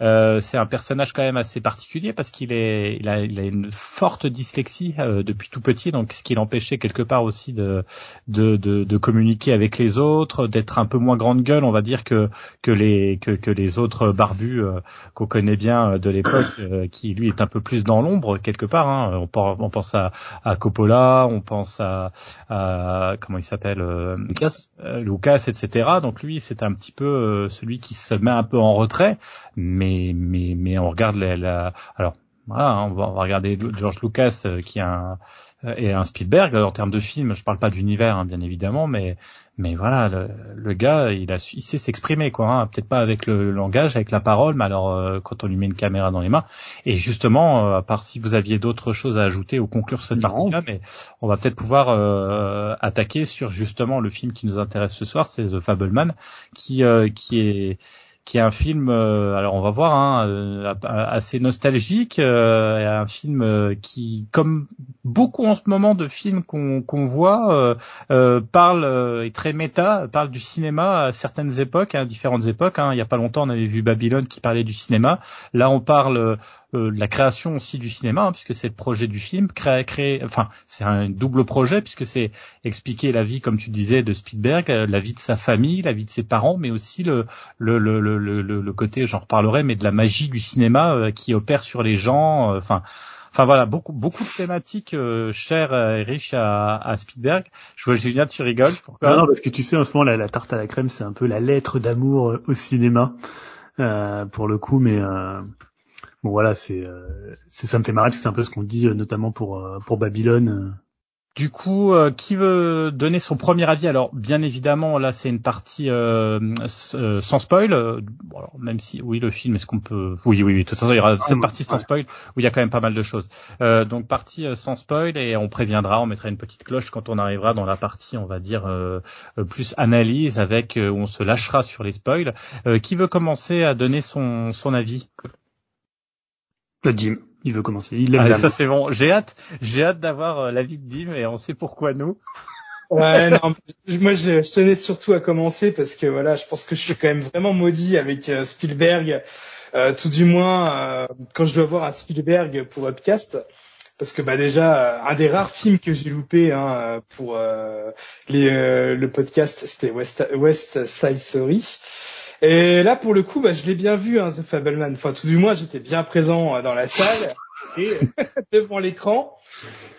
euh, c'est un personnage quand même assez particulier parce qu'il est, il a, il a une forte dyslexie euh, depuis tout petit, donc ce qui l'empêchait quelque part aussi de, de, de, de communiquer avec les autres, d'être un peu moins grande gueule, on va dire que que les que, que les autres barbus euh, qu'on connaît bien euh, de l'époque, euh, qui lui est un peu plus dans l'ombre quelque part. Hein. On, pense, on pense à, à Coppola, on pense à, à comment il s'appelle. euh, Lucas Lucas, etc. Donc lui, c'est un petit peu euh, celui qui se met un peu en retrait, mais mais mais on regarde la, la- alors voilà, hein, on, va, on va regarder George Lucas qui est un et un Spielberg en termes de film. Je parle pas d'univers, hein, bien évidemment, mais mais voilà, le, le gars, il a su- il sait s'exprimer quoi. Hein, Peut-être pas avec le langage, avec la parole, mais alors euh, quand on lui met une caméra dans les mains. Et justement, euh, à part si vous aviez d'autres choses à ajouter ou conclure cette partie-là, mais on va peut-être pouvoir euh, attaquer sur justement le film qui nous intéresse ce soir, c'est The Fableman, qui euh, qui est qui est un film, euh, alors on va voir, hein, euh, assez nostalgique, euh, un film euh, qui, comme beaucoup en ce moment de films qu'on qu'on voit, euh, euh, parle est très méta, parle du cinéma à certaines époques, à différentes époques. Hein. Il y a pas longtemps, on avait vu Babylone qui parlait du cinéma. Là, on parle euh, euh, la création aussi du cinéma, hein, puisque c'est le projet du film, créer, créer, enfin, c'est un double projet puisque c'est expliquer la vie, comme tu disais, de Spielberg, euh, la vie de sa famille, la vie de ses parents, mais aussi le le le le, le, le côté, j'en reparlerai, mais de la magie du cinéma euh, qui opère sur les gens, euh, enfin. Enfin voilà, beaucoup beaucoup de thématiques euh, chères et riches à, à Spielberg. Je vois Julien, tu rigoles. Pourquoi Non, non, parce que tu sais, en ce moment, la, la tarte à la crème, c'est un peu la lettre d'amour euh, au cinéma, euh, pour le coup, mais euh, bon voilà, c'est, euh, c'est ça me fait marrer, parce que c'est un peu ce qu'on dit, euh, notamment pour euh, pour Babylone. euh. Du coup, euh, qui veut donner son premier avis? Alors, bien évidemment, là, c'est une partie euh, euh, sans spoil. bon, alors, même si, oui, le film, est-ce qu'on peut Oui, oui, oui. De toute façon, il y aura cette ouais, partie sans spoil où il y a quand même pas mal de choses. Euh, donc, partie sans spoil et on préviendra, on mettra une petite cloche quand on arrivera dans la partie, on va dire plus analyse avec où on se lâchera sur les spoils. Euh, qui veut commencer à donner son son avis? Euh, Jim, il veut commencer. Il Allez, la ça c'est bon. J'ai hâte, j'ai hâte d'avoir euh, l'avis de Dim et on sait pourquoi nous. Ouais, non, moi je, je tenais surtout à commencer parce que voilà, je pense que je suis quand même vraiment maudit avec euh, Spielberg, euh, tout du moins euh, quand je dois voir un Spielberg pour Upcast, parce que bah déjà un des rares films que j'ai loupé hein, euh, pour euh, les, euh, le podcast, c'était West, West Side Story. Et là pour le coup, bah, je l'ai bien vu, hein, The Fableman. Enfin tout du moins, j'étais bien présent euh, dans la salle et devant l'écran.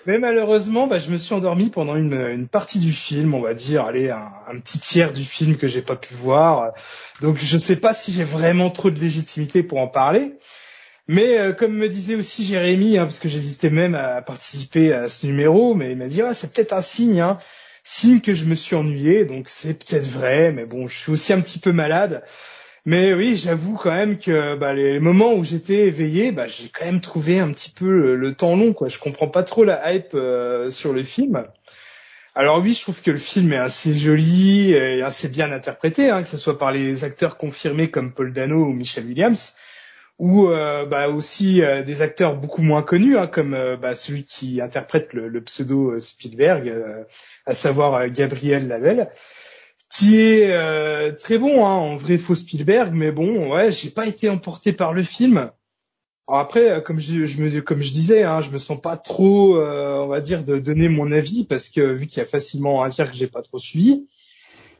Mais malheureusement, bah, je me suis endormi pendant une, partie du film, on va dire, allez, un, un petit tiers du film que j'ai pas pu voir. Donc je sais pas si j'ai vraiment trop de légitimité pour en parler. Mais euh, comme me disait aussi Jérémy, hein, parce que j'hésitais même à participer à ce numéro, mais il m'a dit ah, c'est peut-être un signe, hein, signe que je me suis ennuyé, donc c'est peut-être vrai, mais bon, je suis aussi un petit peu malade. Mais oui, j'avoue quand même que bah, les moments où j'étais éveillé, bah, j'ai quand même trouvé un petit peu le, temps long. Quoi. Je comprends pas trop la hype euh, sur le film. Alors oui, je trouve que le film est assez joli et assez bien interprété, hein, que ce soit par les acteurs confirmés comme Paul Dano ou Michelle Williams, ou euh, bah, aussi euh, des acteurs beaucoup moins connus, hein, comme bah, celui qui interprète le, le pseudo Spielberg, à savoir Gabriel Lavelle qui est euh, très bon hein, en vrai faux Spielberg mais bon ouais j'ai pas été emporté par le film. Alors après euh, comme je, je me comme je disais hein, je me sens pas trop euh, on va dire de donner mon avis parce que vu qu'il y a facilement à dire que j'ai pas trop suivi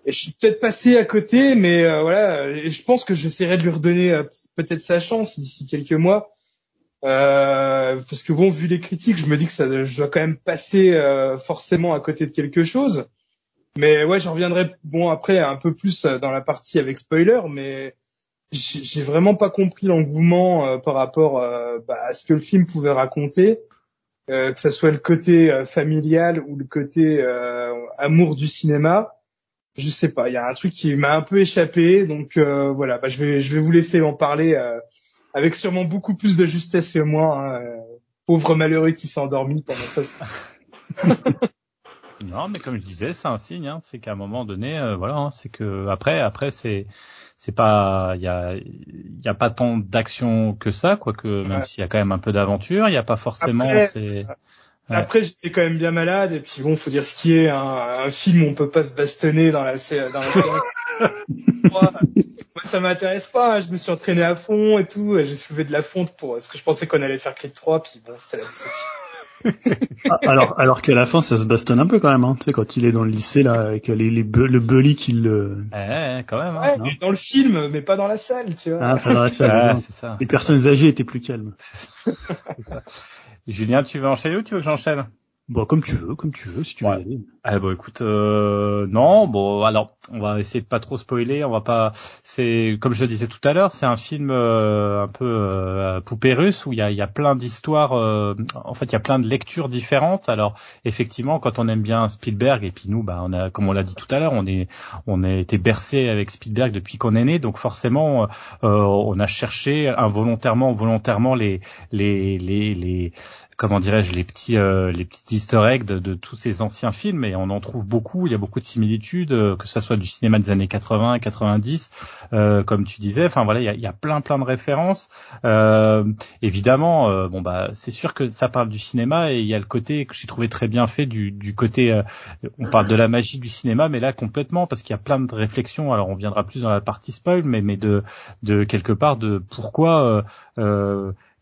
et je suis peut-être passé à côté mais voilà et je pense que j'essaierai de lui redonner peut-être sa chance d'ici quelques mois. Parce que bon vu les critiques je me dis que ça je dois quand même passer forcément à côté de quelque chose. Mais ouais, j'en reviendrai bon après un peu plus euh, dans la partie avec spoiler, mais j'ai vraiment pas compris l'engouement euh, par rapport euh, bah, à ce que le film pouvait raconter, que ce soit le côté familial ou le côté amour du cinéma. Je sais pas, il y a un truc qui m'a un peu échappé, donc voilà, bah, je vais je vais vous laisser en parler avec sûrement beaucoup plus de justesse que moi. Hein, pauvre malheureux qui s'est endormi pendant ça. Non, mais comme je disais, c'est un signe. Hein, c'est qu'à un moment donné, euh, voilà, hein, c'est que après, après, c'est c'est pas, il y a, il y a pas tant d'action que ça, quoique même s'il y a quand même un peu d'aventure, il y a pas forcément. Après, après j'étais quand même bien malade et puis bon, faut dire ce qui est un, un film où on peut pas se bastonner dans la dans la séance. moi, ça m'intéresse pas. Hein, je me suis entraîné à fond et tout. J'ai soulevé de la fonte pour ce que je pensais qu'on allait faire Creed 3, puis bon, c'était la déception. Ah, alors, alors qu'à la fin, ça se bastonne un peu quand même, hein. Tu sais, quand il est dans le lycée, là, avec les, les le bully qui le... Ouais, quand même, hein, ouais, dans le film, mais pas dans la salle, tu vois. Ah, pas dans la salle. c'est ça. Les personnes âgées étaient plus calmes. Julien, tu veux enchaîner ou tu veux que j'enchaîne? Bon, comme tu veux, comme tu veux, si tu veux aller. Eh bon, écoute, euh, non, bon, alors, on va essayer de pas trop spoiler, on va pas. C'est comme je le disais tout à l'heure, c'est un film euh, un peu euh, poupée russe où il y a, y a plein d'histoires. Euh, en fait, il y a plein de lectures différentes. Alors, effectivement, quand on aime bien Spielberg et puis nous, bah, on a, comme on l'a dit tout à l'heure, on est, on a été bercé avec Spielberg depuis qu'on est né, donc forcément, on a cherché involontairement, volontairement les, les, les, les comment dirais-je les petits euh, les petits Easter eggs de, de, tous ces anciens films et on en trouve beaucoup. Il y a beaucoup de similitudes, euh, que ce soit du cinéma des années 80, 90, euh, comme tu disais. Enfin voilà, il y a, plein plein de références. Euh, évidemment, euh, bon bah c'est sûr que ça parle du cinéma et il y a le côté que j'ai trouvé très bien fait du, côté. on parle de la magie du cinéma, mais là complètement parce qu'il y a plein de réflexions. Alors on viendra plus dans la partie spoil, mais mais de quelque part de pourquoi.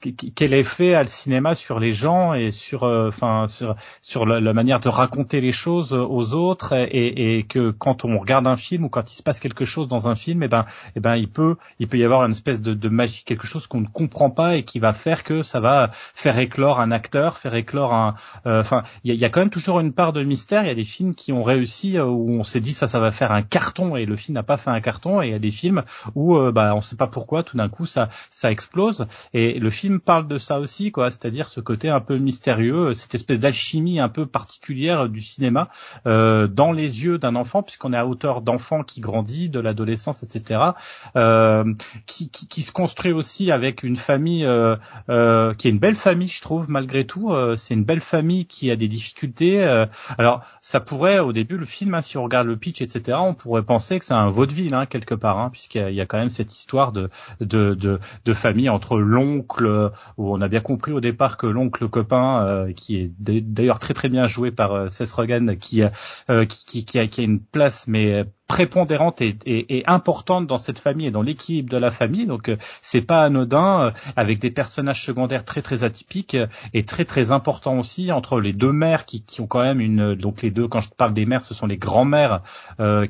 Euh, quel effet a le cinéma sur les gens et sur euh, enfin sur sur la, manière de raconter les choses aux autres et, et, que quand on regarde un film ou quand il se passe quelque chose dans un film et eh ben et eh ben il peut il peut y avoir une espèce de, de magie quelque chose qu'on ne comprend pas et qui va faire que ça va faire éclore un acteur faire éclore un euh, enfin il y a, y a, quand même toujours une part de mystère. Il y a des films qui ont réussi euh, où on s'est dit ça ça va faire un carton et le film n'a pas fait un carton. Et il y a des films où bah on sait pas pourquoi tout d'un coup ça ça explose. Et le film parle de ça aussi, quoi, c'est-à-dire ce côté un peu mystérieux, cette espèce d'alchimie un peu particulière du cinéma euh, dans les yeux d'un enfant, puisqu'on est à hauteur d'enfant qui grandit, de l'adolescence, etc., euh, qui, qui, qui, se construit aussi avec une famille euh, euh qui est une belle famille, je trouve, malgré tout. Euh, c'est une belle famille qui a des difficultés. Euh, alors, ça pourrait, au début, le film, hein, si on regarde le pitch, etc., on pourrait penser que c'est un vaudeville, hein, quelque part, hein, puisqu'il y, a quand même cette histoire de, de, de, de famille entre l'oncle, où on a bien compris au départ que l'oncle copain, euh, qui est d'ailleurs très très bien joué par euh, Seth Rogen, qui, euh, qui, qui, qui, a, qui a une place mais prépondérante et, et, importante dans cette famille et dans l'équilibre de la famille. Donc c'est pas anodin, avec des personnages secondaires très très atypiques et très très importants aussi entre les deux mères qui, qui ont quand même une donc les deux quand je parle des mères ce sont les grands-mères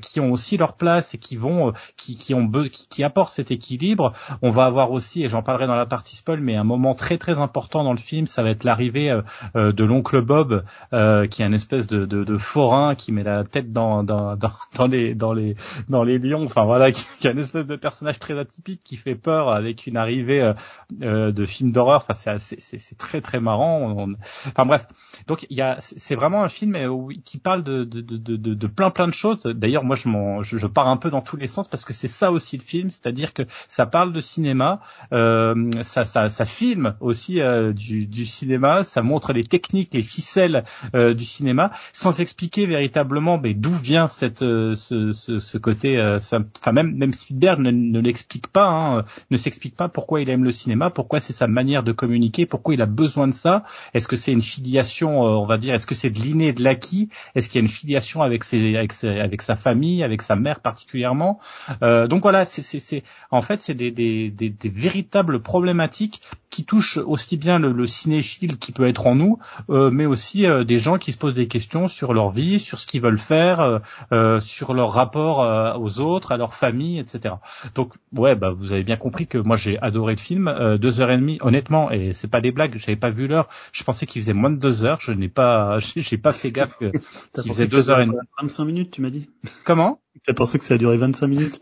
qui ont aussi leur place et qui vont qui, qui ont qui, qui apportent cet équilibre. On va avoir aussi et j'en parlerai dans la partie spoil mais un moment très très important dans le film ça va être l'arrivée de l'oncle Bob qui est un espèce de, de, de, forain qui met la tête dans dans dans, dans les dans les dans les lions. Enfin voilà, qui, qui, a une espèce de personnage très atypique qui fait peur avec une arrivée euh, euh de film d'horreur. Enfin c'est c'est très très marrant. Enfin bref, donc il y a c'est vraiment un film euh, qui parle de de, de, de, de plein plein de choses. D'ailleurs moi je, je, je pars un peu dans tous les sens parce que c'est ça aussi le film, c'est-à-dire que ça parle de cinéma, euh, ça, ça ça filme aussi euh, du, du cinéma, ça montre les techniques, les ficelles du cinéma, sans expliquer véritablement mais d'où vient cette ce, ce, ce côté, euh, enfin même même Spielberg ne, ne l'explique pas, hein, ne s'explique pas pourquoi il aime le cinéma, pourquoi c'est sa manière de communiquer, pourquoi il a besoin de ça. Est-ce que c'est une filiation, euh, on va dire, est-ce que c'est de l'inné, de l'acquis? Est-ce qu'il y a une filiation avec ses, avec, ses, avec sa famille, avec sa mère particulièrement? Euh, Donc voilà, c'est en fait c'est des, des, des, des véritables problématiques qui touchent aussi bien le, le, cinéphile qui peut être en nous, euh, mais aussi euh, des gens qui se posent des questions sur leur vie, sur ce qu'ils veulent faire, euh, sur leur rapport euh, aux autres, à leur famille, etc. Donc ouais, bah vous avez bien compris que moi j'ai adoré le film. Euh, deux heures et demie, honnêtement, et c'est pas des blagues, j'avais pas vu l'heure. Je pensais qu'il faisait moins de deux heures. Je n'ai pas, j'ai pas fait gaffe que qu'il faisait deux heures et demie. 25 minutes, tu m'as dit. Comment? T'as pensé que ça a duré 25 minutes?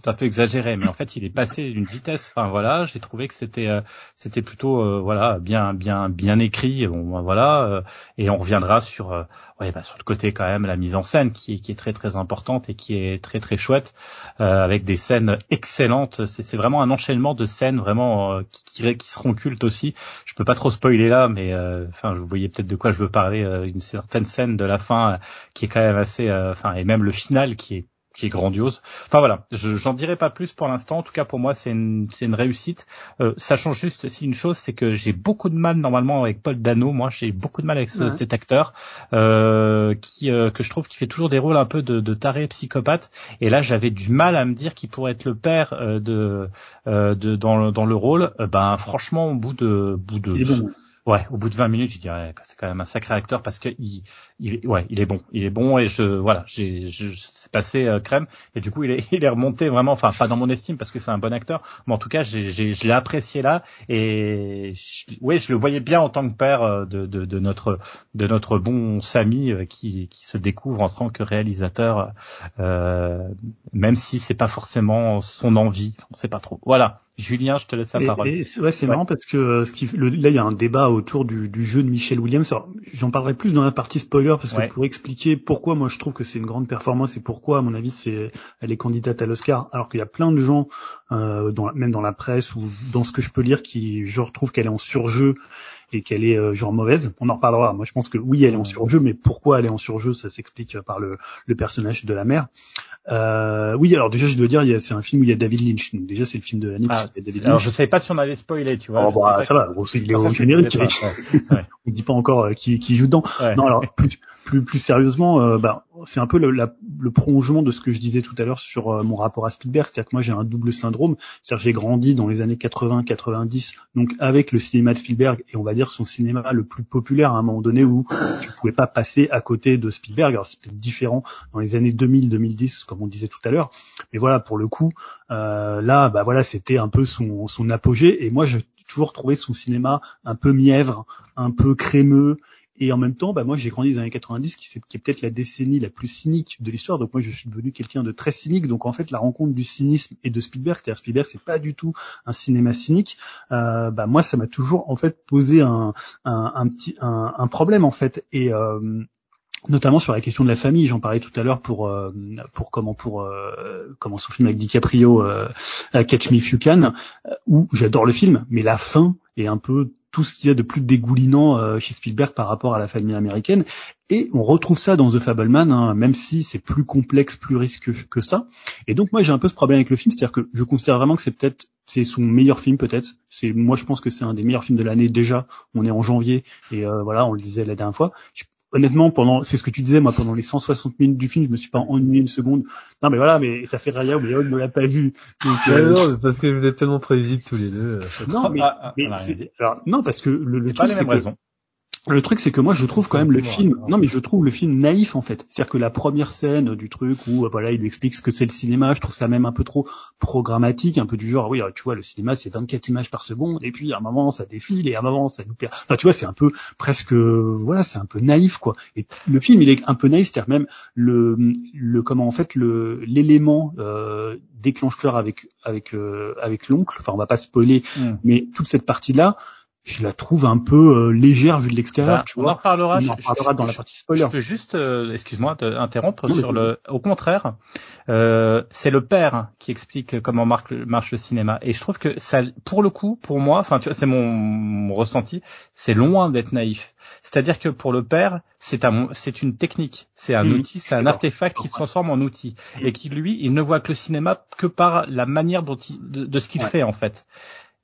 Tout un peu exagéré, mais en fait, il est passé d'une vitesse. Enfin voilà, j'ai trouvé que c'était euh, c'était plutôt euh, voilà bien bien bien écrit. Bon ben, voilà, euh, et on reviendra sur ouais bah, sur le côté quand même la mise en scène qui est qui est très très importante et qui est très très chouette avec des scènes excellentes. C'est c'est vraiment un enchaînement de scènes vraiment qui, qui, qui seront cultes aussi. Je peux pas trop spoiler là, mais enfin vous voyez peut-être de quoi je veux parler. une certaine scène de la fin qui est quand même assez enfin et même le final qui est qui est grandiose. Enfin voilà, j'en dirai pas plus pour l'instant. En tout cas pour moi c'est une c'est une réussite. Euh, sachant juste aussi une chose, c'est que j'ai beaucoup de mal normalement avec Paul Dano. Moi j'ai beaucoup de mal avec cet acteur euh, qui euh, que je trouve qui fait toujours des rôles un peu de, de taré psychopathe. Et là j'avais du mal à me dire qu'il pourrait être le père euh, de, euh, de dans le, dans le rôle. ben franchement au bout de bout de Ouais, au bout de 20 minutes, je dirais que c'est quand même un sacré acteur parce que il, il, ouais, il est bon, il est bon et je, voilà, j'ai, je, c'est passé euh, crème et du coup il est, il est remonté vraiment, enfin pas dans mon estime parce que c'est un bon acteur, mais en tout cas j'ai, j'ai, je l'ai apprécié là et ouais, je le voyais bien en tant que père euh, de, de, de notre, de notre bon Samy euh, qui, qui se découvre en tant que réalisateur, euh, même si c'est pas forcément son envie, on sait pas trop. Voilà. Julien, je te laisse la parole. Et, ouais, c'est marrant parce que euh, ce qui, là, il y a un débat autour du, du jeu de Michel Williams. J'en parlerai plus dans la partie spoiler parce que pour expliquer pourquoi moi je trouve que c'est une grande performance et pourquoi, à mon avis, c'est elle est candidate à l'Oscar, alors qu'il y a plein de gens, euh, dans, même dans la presse ou dans ce que je peux lire, qui je retrouve qu'elle est en surjeu et qu'elle est euh, genre mauvaise. On en reparlera. Moi, je pense que oui, elle est en surjeu, mais pourquoi elle est en surjeu, ça s'explique par le, le personnage de la mère. Euh, oui, alors déjà, je dois dire, c'est un film où il y a David Lynch. Donc déjà, c'est le film de l'année. Ah, alors, je savais pas si on allait spoiler, tu vois. Oh, bah, ça va. il est au générique. On dit pas encore euh, qui, qui joue dedans. Non, alors plus, plus, plus sérieusement, euh, bah, c'est un peu le, la, le, prolongement de ce que je disais tout à l'heure sur euh, mon rapport à Spielberg, c'est-à-dire que moi j'ai un double syndrome, c'est-à-dire j'ai grandi dans les années 80-90, donc avec le cinéma de Spielberg et on va dire son cinéma le plus populaire à un moment donné où tu pouvais pas passer à côté de Spielberg. Alors c'est peut-être différent dans les années 2000-2010 comme on disait tout à l'heure, mais voilà pour le coup euh, là bah voilà c'était un peu son, son apogée. Et moi j'ai toujours trouvé son cinéma un peu mièvre, un peu crémeux et en même temps, bah moi j'ai grandi dans les années 90, qui, est peut-être la décennie la plus cynique de l'histoire. Donc moi je suis devenu quelqu'un de très cynique. Donc en fait la rencontre du cynisme et de Spielberg, c'est-à-dire Spielberg c'est pas du tout un cinéma cynique. Euh, bah moi ça m'a toujours en fait posé un, un, un petit un, un, problème en fait. Et euh, notamment sur la question de la famille. J'en parlais tout à l'heure pour euh, pour comment pour euh, comment son film avec DiCaprio, euh, Catch Me If You Can, où j'adore le film, mais la fin est un peu tout ce qu'il y a de plus dégoulinant euh, chez Spielberg par rapport à la famille américaine. Et on retrouve ça dans The Fableman, hein, même si c'est plus complexe, plus risqué que ça. Et donc moi j'ai un peu ce problème avec le film, c'est-à-dire que je considère vraiment que c'est peut-être c'est son meilleur film peut-être. C'est moi je pense que c'est un des meilleurs films de l'année déjà. On est en janvier et euh, voilà on le disait la dernière fois. Honnêtement, pendant, c'est ce que tu disais, moi, pendant les 160 minutes du film, je me suis pas ennuyé une seconde. Non, mais voilà, mais ça fait rien, mais ne l'a pas vu. Donc, euh... non, parce que vous êtes tellement prévisibles tous les deux. Non, mais, ah, mais alors, non, parce que le, le truc, c'est que, le truc, c'est que moi, je trouve quand même le film. Non, mais je trouve le film naïf en fait. C'est-à-dire que la première scène du truc où euh, voilà, il explique ce que c'est le cinéma, je trouve ça même un peu trop programmatique, un peu du genre, oui, tu vois, le cinéma c'est 24 images par seconde, et puis à un moment ça défile et à un moment ça nous perd. Enfin, tu vois, c'est un peu presque, voilà, c'est un peu naïf quoi. Et le film, il est un peu naïf, c'est-à-dire même le, le comment en fait le l'élément euh, déclencheur avec avec euh, avec l'oncle. Enfin, on va pas spoiler, mm. mais toute cette partie là je la trouve un peu euh, légère vu de l'extérieur. Bah, tu on en reparlera. On en reparlera dans la partie spoiler. Je peux juste, euh, excuse-moi, interrompre sur le. Au contraire, euh, c'est le père qui explique comment marche le, marche le cinéma, et je trouve que ça, pour le coup, pour moi, enfin, tu vois, c'est mon, mon ressenti, c'est loin d'être naïf. C'est-à-dire que pour le père, c'est un, c'est une technique, c'est un mmh. outil, c'est un artefact qui se transforme en outil, mmh. et qui lui, il ne voit que le cinéma que par la manière dont il, de, ce qu'il fait en fait.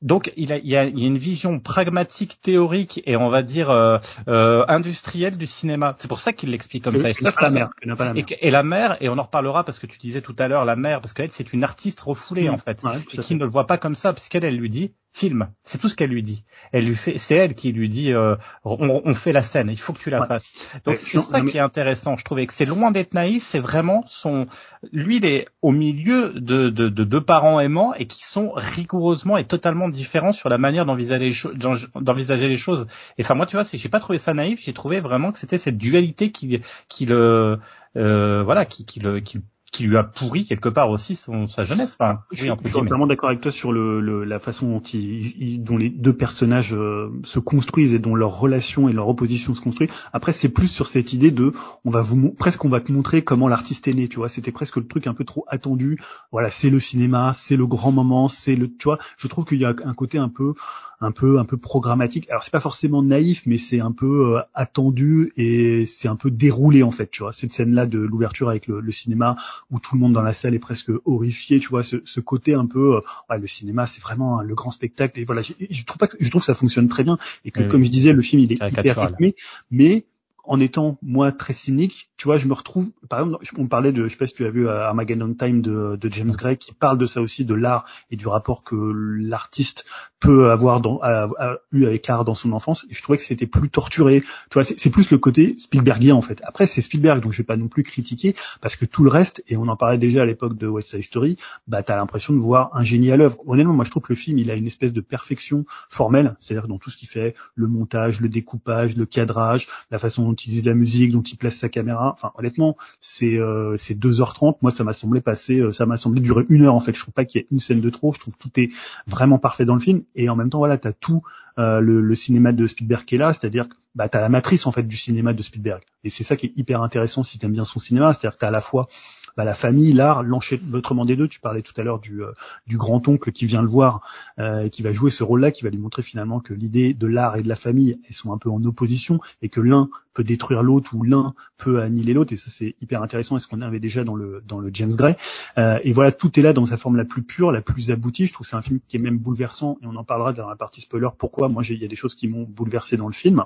Donc il, a, il, y a, il y a une vision pragmatique, théorique et on va dire euh, euh, industrielle du cinéma. C'est pour ça qu'il l'explique comme ça. Et, la mère, Et, la mère, et on en reparlera parce que tu disais tout à l'heure la mère, parce qu'elle c'est une artiste refoulée mmh. en fait, et qui ne le voit pas comme ça, puisqu'elle elle lui dit film. C'est tout ce qu'elle lui dit. Elle lui fait, c'est elle qui lui dit, euh, on, fait la scène. Il faut que tu la fasses. Donc c'est ça qui est intéressant. Je trouvais que c'est loin d'être naïf. C'est vraiment son, lui, il est au milieu de, de, de, deux parents aimants et qui sont rigoureusement et totalement différents sur la manière d'envisager les les choses. Et enfin moi, tu vois, j'ai pas trouvé ça naïf. J'ai trouvé vraiment que c'était cette dualité qui, qui le, euh, voilà, qui, qui le, qui qui lui a pourri quelque part aussi son, sa jeunesse. Enfin, je, suis totalement d'accord avec toi sur le, le, la façon dont, il, dont les deux personnages euh, se construisent et dont leur relation et leur opposition se construit. Après, c'est plus sur cette idée de, on va vous presque on va te montrer comment l'artiste est né. Tu vois, c'était presque le truc un peu trop attendu. Voilà, c'est le cinéma, c'est le grand moment, c'est le, tu vois. Je trouve qu'il y a un côté un peu un peu un peu programmatique. Alors c'est pas forcément naïf, mais c'est un peu euh, attendu et c'est un peu déroulé en fait. Tu vois cette scène là de l'ouverture avec le, le, cinéma où tout le monde dans la salle est presque horrifié. Tu vois ce, ce côté un peu euh, ouais, le cinéma c'est vraiment le grand spectacle et voilà. Je, je, trouve pas que je trouve que ça fonctionne très bien et que comme je disais le film il est hyper rythmé, mais en étant moi très cynique, tu vois, je me retrouve, par exemple, on parlait de, je sais pas si tu as vu euh, Armageddon Time de, James Gray, qui parle de ça aussi, de l'art et du rapport que l'artiste peut avoir dans, a, eu avec l'art dans son enfance. Je trouvais que c'était plus torturé. Tu vois, c'est plus le côté Spielbergien en fait. Après, c'est Spielberg, donc je vais pas non plus critiquer parce que tout le reste, et on en parlait déjà à l'époque de West Side Story, bah t'as l'impression de voir un génie à l'œuvre. Honnêtement, moi je trouve que le film, il a une espèce de perfection formelle, c'est-à-dire dans tout ce qui fait le montage, le découpage, le cadrage, la façon dont utilise la musique, dont il place sa caméra. Enfin, honnêtement, c'est euh, c'est 2h30. Moi, ça m'a semblé passer, euh, ça m'a semblé durer une heure en fait. Je trouve pas qu'il y ait une scène de trop. Je trouve tout est vraiment parfait dans le film. Et en même temps, voilà, t'as tout euh, le, le, cinéma de Spielberg qui est là, c'est-à-dire que bah, t'as la matrice en fait du cinéma de Spielberg. Et c'est ça qui est hyper intéressant si t'aimes bien son cinéma, c'est-à-dire que t'as à la fois bah, la famille, l'art, l'enchaînement des deux. Tu parlais tout à l'heure du, euh, du grand-oncle qui vient le voir euh, et qui va jouer ce rôle-là, qui va lui montrer finalement que l'idée de l'art et de la famille, elles sont un peu en opposition et que l'un peut détruire l'autre ou l'un peut annihiler l'autre. Et ça, c'est hyper intéressant et ce qu'on avait déjà dans le, dans le James Gray? Euh, et voilà, tout est là dans sa forme la plus pure, la plus aboutie. Je trouve c'est un film qui est même bouleversant et on en parlera dans la partie spoiler. Pourquoi? Moi, il y a des choses qui m'ont bouleversé dans le film.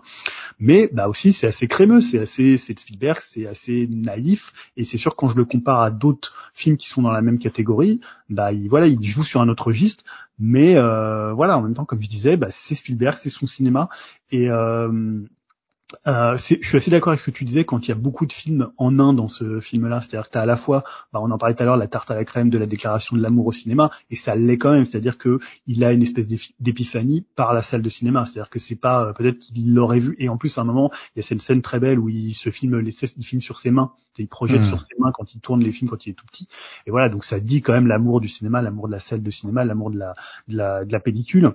Mais bah aussi, c'est assez crémeux, c'est assez, c'est de Spielberg, c'est assez naïf. Et c'est sûr quand je le compare à d'autres films qui sont dans la même catégorie, bah il, voilà, il joue sur un autre registre, mais euh, voilà, en même temps, comme je disais, bah, c'est Spielberg, c'est son cinéma, et euh, euh, je suis assez d'accord avec ce que tu disais quand il y a beaucoup de films en un dans ce film-là. C'est-à-dire que tu as à la fois, bah, on en parlait tout à l'heure, la tarte à la crème de la déclaration de l'amour au cinéma, et ça l'est quand même. C'est-à-dire que il a une espèce d'épiphanie par la salle de cinéma. C'est-à-dire que c'est pas euh, peut-être qu'il l'aurait vu. Et en plus, à un moment, il y a cette scène très belle où il se filme, les, il filme sur ses mains. Il projette hmm. sur ses mains quand il tourne les films quand il est tout petit. Et voilà, donc ça dit quand même l'amour du cinéma, l'amour de la salle de cinéma, l'amour de la, de la, de la pellicule.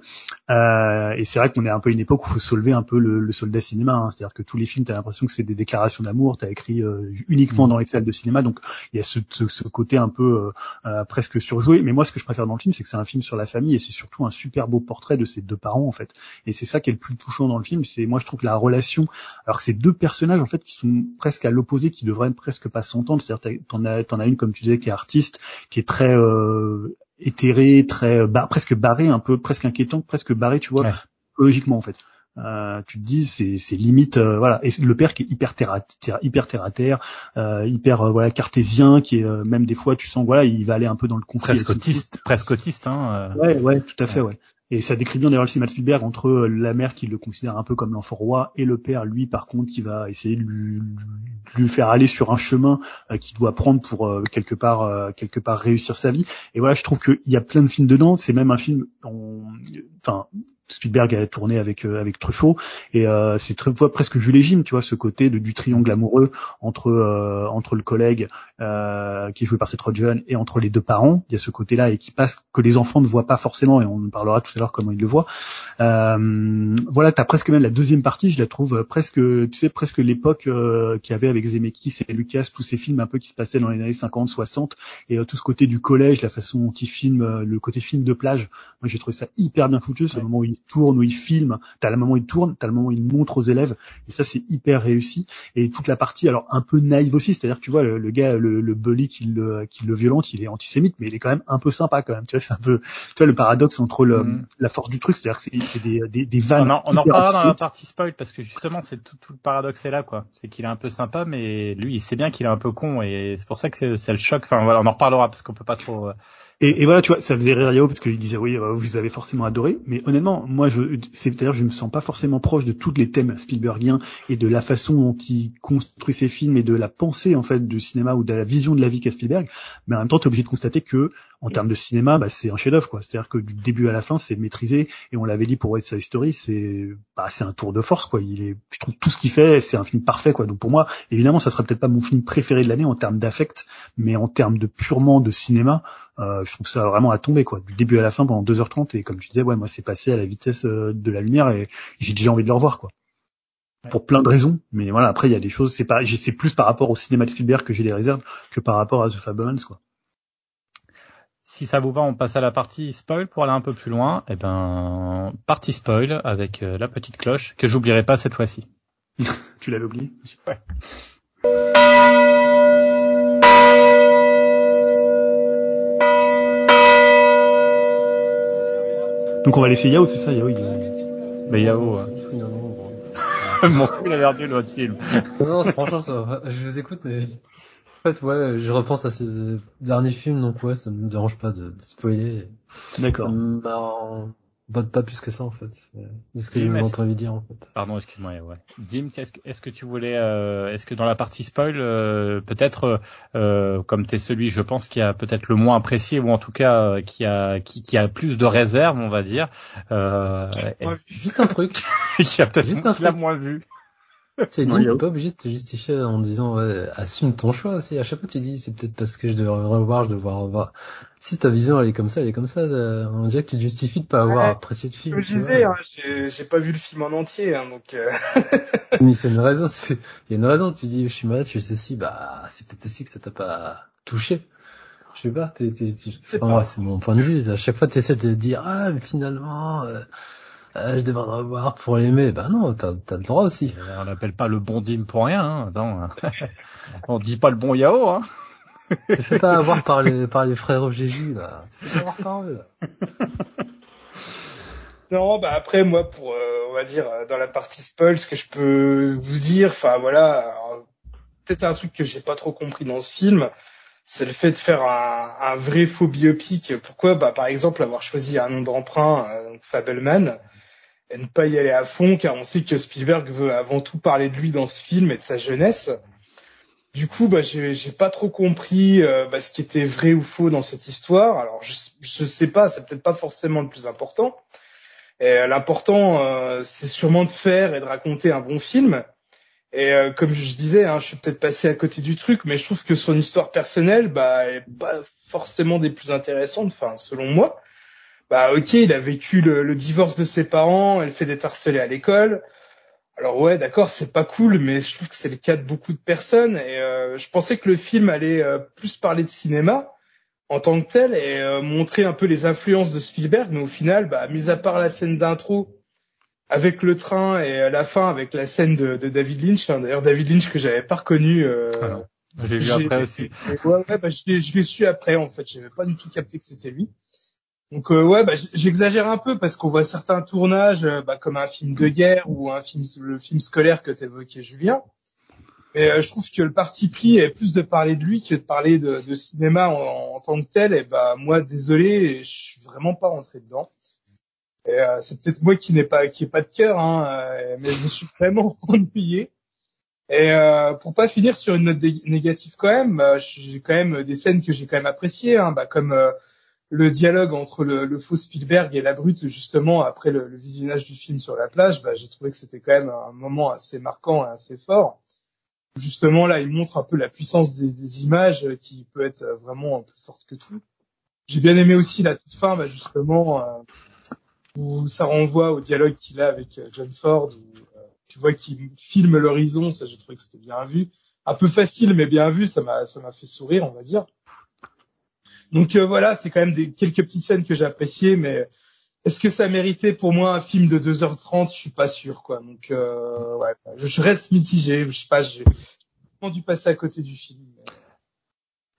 Euh, et c'est vrai qu'on est un peu une époque où il faut soulever un peu le, le soldat cinéma. Hein. C'est-à-dire que tous les films, l'impression que c'est des déclarations d'amour, t'as écrit euh, uniquement mm. dans les salles de cinéma, donc il y a ce, ce, côté un peu euh, euh, presque surjoué. Mais moi, ce que je préfère dans le film, c'est que c'est un film sur la famille et c'est surtout un super beau portrait de ces deux parents en fait. Et c'est ça qui est le plus touchant dans le film. C'est moi, je trouve que la relation, alors que ces deux personnages en fait qui sont presque à l'opposé, qui devraient presque pas s'entendre. C'est-à-dire, t'en as, t'en as une comme tu disais qui est artiste, qui est très euh, éthérée, très presque barré, un peu presque inquiétant, presque barré, tu vois, logiquement en fait. Euh, tu te dis c'est c'est limite euh, voilà et le père qui est hyper terre à terre, hyper terre à terre, euh, hyper euh, voilà cartésien qui est euh, même des fois tu sens voilà il va aller un peu dans le conflit. Presque autiste, presque autiste hein. Ouais ouais tout à fait ouais. Et ça décrit bien d'ailleurs le cinéma de Spielberg entre euh, la mère qui le considère un peu comme l'enfant roi et le père, lui, par contre, qui va essayer de lui, de lui faire aller sur un chemin euh, qu'il doit prendre pour euh, quelque part, euh, quelque part réussir sa vie. Et voilà, je trouve qu'il y a plein de films dedans. C'est même un film, en- enfin, Spielberg a tourné avec euh, avec Truffaut et euh, c'est très presque Jules et Jim, tu vois, ce côté de, du triangle amoureux entre euh, entre le collègue euh, qui est joué par Seth Rogen et entre les deux parents. Il y a ce côté-là et qui passe que les enfants ne voient pas forcément et on parlera tout à l'heure comment ils le voient. Euh, voilà, t'as presque même la deuxième partie, je la trouve presque, tu sais, presque l'époque euh, qu'il y avait avec Zemeckis et Lucas, tous ces films un peu qui se passaient dans les années 50, 60 et euh, tout ce côté du collège, la façon dont ils filment, le côté film de plage. Moi, j'ai trouvé ça hyper bien foutu, ce Ouais. moment où il tourne, où il filme. T'as le moment où il tourne, t'as le moment où il montre aux élèves et ça c'est hyper réussi. Et toute la partie, alors un peu naïve aussi, c'est-à-dire que tu vois le, le gars, le, le bully qui le, qui le violente, il est antisémite, mais il est quand même un peu sympa quand même. Tu vois, c'est un peu, tu vois le paradoxe entre le, Mhm. la force du truc, c'est-à-dire que c'est des, des, des On vannes. en, on en hyper reparlera dans la partie spoil parce que justement c'est tout, tout le paradoxe est là quoi. C'est qu'il est un peu sympa mais lui il sait bien qu'il est un peu con et c'est pour ça que c'est- c'est le choc. Enfin voilà on en reparlera parce qu'on peut pas trop. euh, Et, et voilà, tu vois, ça faisait rire Yao parce qu'il disait oui, euh, vous avez forcément adoré, mais honnêtement, moi, je, c'est-à-dire, je me sens pas forcément proche de tous les thèmes Spielbergiens et de la façon dont il construit ses films et de la pensée en fait du cinéma ou de la vision de la vie qu'a Spielberg. Mais en même temps, t'es obligé de constater que en termes de cinéma, bah, c'est un chef-d'œuvre, quoi. C'est-à-dire que du début à la fin, c'est maîtrisé et on l'avait dit pour West Side Story, c'est, bah, c'est un tour de force, quoi. Il est, je trouve tout ce qu'il fait, c'est un film parfait, quoi. Donc pour moi, évidemment, ça serait peut-être pas mon film préféré de l'année en termes d'affect, mais en termes de purement de cinéma. Euh, je trouve ça vraiment à tomber quoi, du début à la fin pendant 2h30 et comme tu disais ouais moi c'est passé à la vitesse euh, de la lumière et j'ai déjà envie de le revoir quoi. Pour plein de raisons, mais voilà après il y a des choses c'est pas c'est plus par rapport au cinéma de Spielberg que j'ai des réserves que par rapport à The Fablemans quoi. Si ça vous va, on passe à la partie spoil pour aller un peu plus loin. Eh ben, partie spoil avec euh, la petite cloche que j'oublierai pas cette fois-ci. Tu l'avais oublié? Donc on va laisser Yao, c'est ça Yao il... Mais Yao, euh, mon fou, il a perdu l'autre film. Non, non, franchement, ça va. je vous écoute, mais fait, ouais, je repense à ces derniers films, donc ouais, ça me dérange pas de, de spoiler. D'accord. m'embotte pas plus que ça, en fait. C'est ce que j'ai envie de dire, en fait. Pardon, excuse-moi. Ouais. Dim, est-ce que, est-ce que tu voulais, euh, est-ce que dans la partie spoil, euh, peut-être, euh, comme t'es celui, je pense, qui a peut-être le moins apprécié ou en tout cas euh, qui a qui, qui a plus de réserve, on va dire, euh, Ouais, Juste un truc. qui a peut-être l'a moins vu. C'est dit, t'es pas obligé de te justifier en disant, ouais, assume ton choix aussi. À chaque fois, tu dis, c'est peut-être parce que je devrais revoir, je devrais revoir. Si ta vision, elle est comme ça, elle est comme ça, euh, on dirait que tu te justifies de pas avoir Ouais. apprécié le film. Comme je disais, hein, j'ai j'ai pas vu le film en entier, hein, donc euh, Mais c'est une raison, c'est, il y a une raison, tu dis, je suis malade, je suis ceci, bah, c'est peut-être aussi que ça t'a pas touché. Je sais pas, t'es, t'es, t'es- sais enfin, pas. moi, c'est mon point de vue. À chaque fois, tu essaies de dire, ah, mais finalement, euh, euh, je devrais le revoir pour l'aimer. Bah non, t'as, le droit aussi. Euh, On l'appelle pas le bon Dim pour rien. Hein. Attends, on dit pas le bon Yao. Hein. Te fais pas avoir par les, par les frères Jésus, là. Avoir par eux, là. Non, bah après moi pour euh, on va dire dans la partie spoil, ce que je peux vous dire, enfin voilà, peut-être un truc que j'ai pas trop compris dans ce film, c'est le fait de faire un, un vrai faux biopic. Pourquoi? Bah par exemple avoir choisi un nom d'emprunt, euh, et ne pas y aller à fond, car on sait que Spielberg veut avant tout parler de lui dans ce film et de sa jeunesse. Du coup, bah j'ai pas trop compris euh, bah, ce qui était vrai ou faux dans cette histoire. Alors je je sais pas, c'est peut-être pas forcément le plus important. Euh, l'important, euh, c'est sûrement de faire et de raconter un bon film. Et comme je disais, hein, je suis peut-être passé à côté du truc, mais je trouve que son histoire personnelle, bah, pas forcément des plus intéressantes. Enfin, selon moi, bah, ok, il a vécu le, le divorce de ses parents, elle fait d'être harcelée à l'école. Alors ouais, d'accord, c'est pas cool, mais je trouve que c'est le cas de beaucoup de personnes. Et euh, je pensais que le film allait euh, plus parler de cinéma en tant que tel et euh, montrer un peu les influences de Spielberg, mais au final, bah, mis à part la scène d'intro avec le train et à la fin avec la scène de, de David Lynch, hein, d'ailleurs David Lynch que j'avais pas reconnu. Euh, Ah. J'ai vu après aussi. Ouais, ouais, bah, je l'ai je l'ai su après en fait, j'avais pas du tout capté que c'était lui. Donc euh, ouais, bah, j'exagère un peu parce qu'on voit certains tournages euh, bah, comme un film de guerre ou un film, le film scolaire que t'évoquais Julien. Mais euh, je trouve que le parti pris est plus de parler de lui que de parler de, de cinéma en, en, tant que tel. Et bah moi, désolé, je suis vraiment pas rentré dedans. Et c'est peut-être moi qui n'ai pas qui ai pas de cœur, hein, mais je me suis vraiment ennuyé. Et euh, pour pas finir sur une note négative quand même, j'ai quand même des scènes que j'ai quand même appréciées, hein, bah, comme le dialogue entre le, faux Spielberg et la brute justement après le, visionnage du film sur la plage, bah, j'ai trouvé que c'était quand même un moment assez marquant et assez fort. Justement là, il montre un peu la puissance des, images qui peut être vraiment plus forte que tout. J'ai bien aimé aussi la toute fin, bah, justement euh, où ça renvoie au dialogue qu'il a avec euh, John Ford, où euh, tu vois qu'il filme l'horizon, ça j'ai trouvé que c'était bien vu, un peu facile mais bien vu, ça m'a ça m'a fait sourire on va dire. Donc euh, voilà, c'est quand même des quelques petites scènes que j'ai appréciées, mais est-ce que ça méritait pour moi un film de 2h30 Je suis pas sûr, quoi. Donc euh, ouais, je reste mitigé. Je sais pas, j'ai dû passer à côté du film.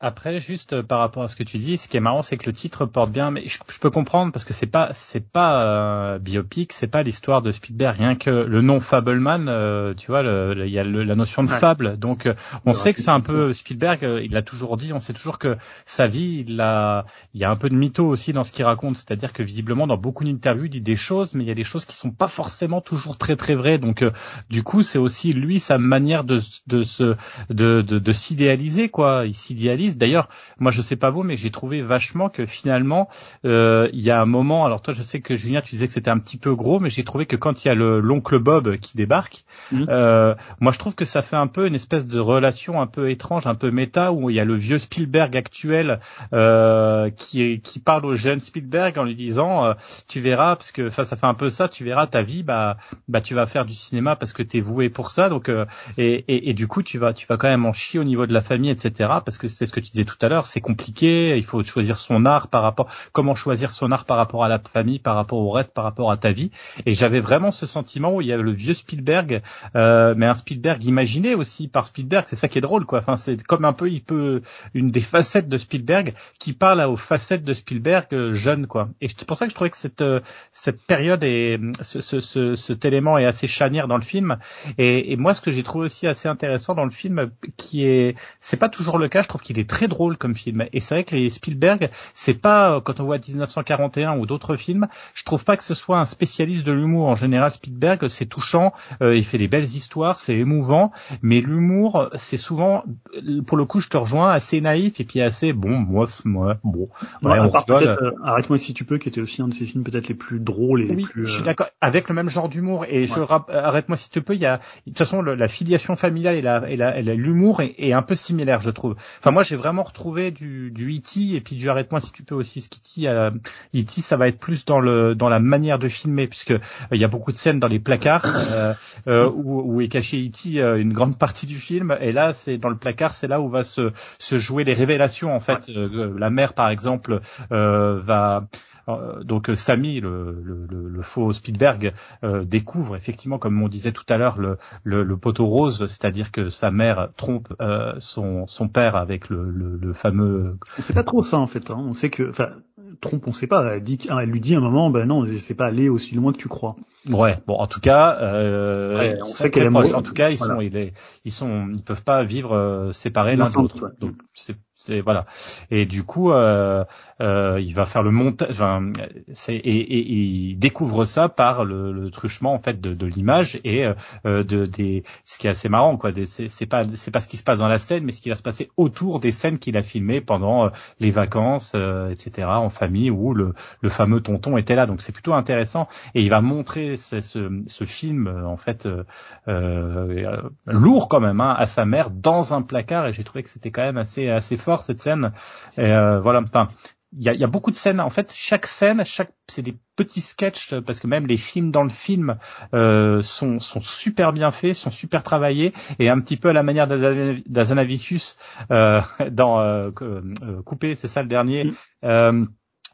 Après, juste euh, par rapport à ce que tu dis, ce qui est marrant, c'est que le titre porte bien, mais je, peux comprendre parce que c'est pas c'est pas euh, biopic, c'est pas l'histoire de Spielberg, rien que le nom Fableman, euh, tu vois, il y a la notion de fable, donc euh, on sait que c'est un peu Spielberg, il l'a toujours dit, on sait toujours que sa vie, il a il y a un peu de mytho aussi dans ce qu'il raconte, c'est-à-dire que visiblement dans beaucoup d'interviews, il dit des choses, mais il y a des choses qui sont pas forcément toujours très très vraies, donc du coup, c'est aussi lui sa manière de de se de de, de s'idéaliser quoi, il s'idéalise D'ailleurs, moi je sais pas vous, mais j'ai trouvé vachement que finalement euh, il y a un moment. Alors toi, je sais que Julien, tu disais que c'était un petit peu gros, mais j'ai trouvé que quand il y a le l'oncle Bob qui débarque, mhm. euh, moi je trouve que ça fait un peu une espèce de relation un peu étrange, un peu méta, où il y a le vieux Spielberg actuel euh, qui qui parle au jeune Spielberg en lui disant, euh, tu verras, parce que ça, ça fait un peu ça, tu verras ta vie, bah bah tu vas faire du cinéma parce que t'es voué pour ça, donc euh, et, et, et, du coup tu vas tu vas quand même en chier au niveau de la famille, etc. Parce que c'est ce que tu disais tout à l'heure, c'est compliqué. Il faut choisir son art par rapport, comment choisir son art par rapport à la famille, par rapport au reste, par rapport à ta vie. Et j'avais vraiment ce sentiment où il y avait le vieux Spielberg, euh, mais un Spielberg imaginé aussi par Spielberg. C'est ça qui est drôle, quoi. Enfin, c'est comme un peu, il peut une des facettes de Spielberg qui parle aux facettes de Spielberg euh, jeune, quoi. Et c'est pour ça que je trouvais que cette euh, cette période et ce, ce, ce, cet élément est assez charnière dans le film. Et, et moi, ce que j'ai trouvé aussi assez intéressant dans le film, qui est, c'est pas toujours le cas. Je trouve qu'il est très drôle comme film. Et c'est vrai que les Spielberg, c'est pas quand on voit 1941 ou d'autres films, je trouve pas que ce soit un spécialiste de l'humour. En général, Spielberg, c'est touchant, euh, il fait des belles histoires, c'est émouvant, mais l'humour, c'est souvent, pour le coup, je te rejoins, assez naïf et puis assez bon, moi, moi, bon. Ouais, euh, Arrête-moi si tu peux, qui était aussi un de ses films peut-être les plus drôles et les plus. Je suis euh, d'accord, avec le même genre d'humour. Et je arrête-moi si tu peux, il y a, de toute façon, la filiation familiale et la, et la, l'humour est, est, un peu similaire, je trouve. Enfin, moi, j'ai vraiment retrouvé du, du E.T. et puis du arrête-moi si tu peux aussi ce qu'E.T. Euh, E.T. ça va être plus dans le dans la manière de filmer puisque euh, il y a beaucoup de scènes dans les placards euh, euh, où, où, est caché E.T. Euh, une grande partie du film et là c'est dans le placard c'est là où va se se jouer les révélations en fait la mère par exemple va donc euh, Samy, le, le, le, faux Spielberg, euh, découvre effectivement, comme on disait tout à l'heure, le, le, poteau rose, c'est-à-dire que sa mère trompe son, son père avec le, le, fameux. On sait pas trop ça en fait. Hein. On sait que, enfin, trompe, on sait pas. Elle, dit, elle lui dit à un moment, ben non, c'est pas aller aussi loin que tu crois. Ouais. Bon, en tout cas, euh, on sait qu'elle est En tout cas, ils sont, ils sont, ils peuvent pas vivre séparés l'un de l'autre. Donc c'est c'est voilà. Et du coup, euh, euh, il va faire le montage. Enfin, et, et, et, il découvre ça par le, le truchement en fait de, de l'image et euh, de des. Ce qui est assez marrant, quoi. C'est pas c'est pas ce qui se passe dans la scène, mais ce qui va se passer autour des scènes qu'il a filmées pendant euh, les vacances, euh, etc. En famille où le, le fameux tonton était là. Donc c'est plutôt intéressant. Et il va montrer ce, ce, ce film en fait lourd quand même hein, à sa mère dans un placard. Et j'ai trouvé que c'était quand même assez assez fort cette scène. Et euh, voilà, enfin, il y a, y a, beaucoup de scènes. En fait, chaque scène, chaque c'est des petits sketchs parce que même les films dans le film euh, sont, sont super bien faits, sont super travaillés et un petit peu à la manière d'Azanavicius euh, dans euh, euh, Coupé, c'est ça le dernier. Mm.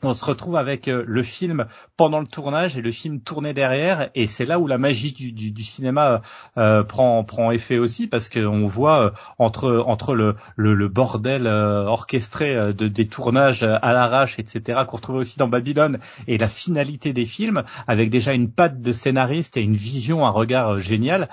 On se retrouve avec euh, le film pendant le tournage et le film tourné derrière. Et c'est là où la magie du, cinéma euh, prend prend effet aussi parce qu'on voit euh, entre entre le le, bordel euh, orchestré de des tournages à l'arrache etc qu'on retrouve aussi dans Babylone et la finalité des films avec déjà une patte de scénariste et une vision un regard génial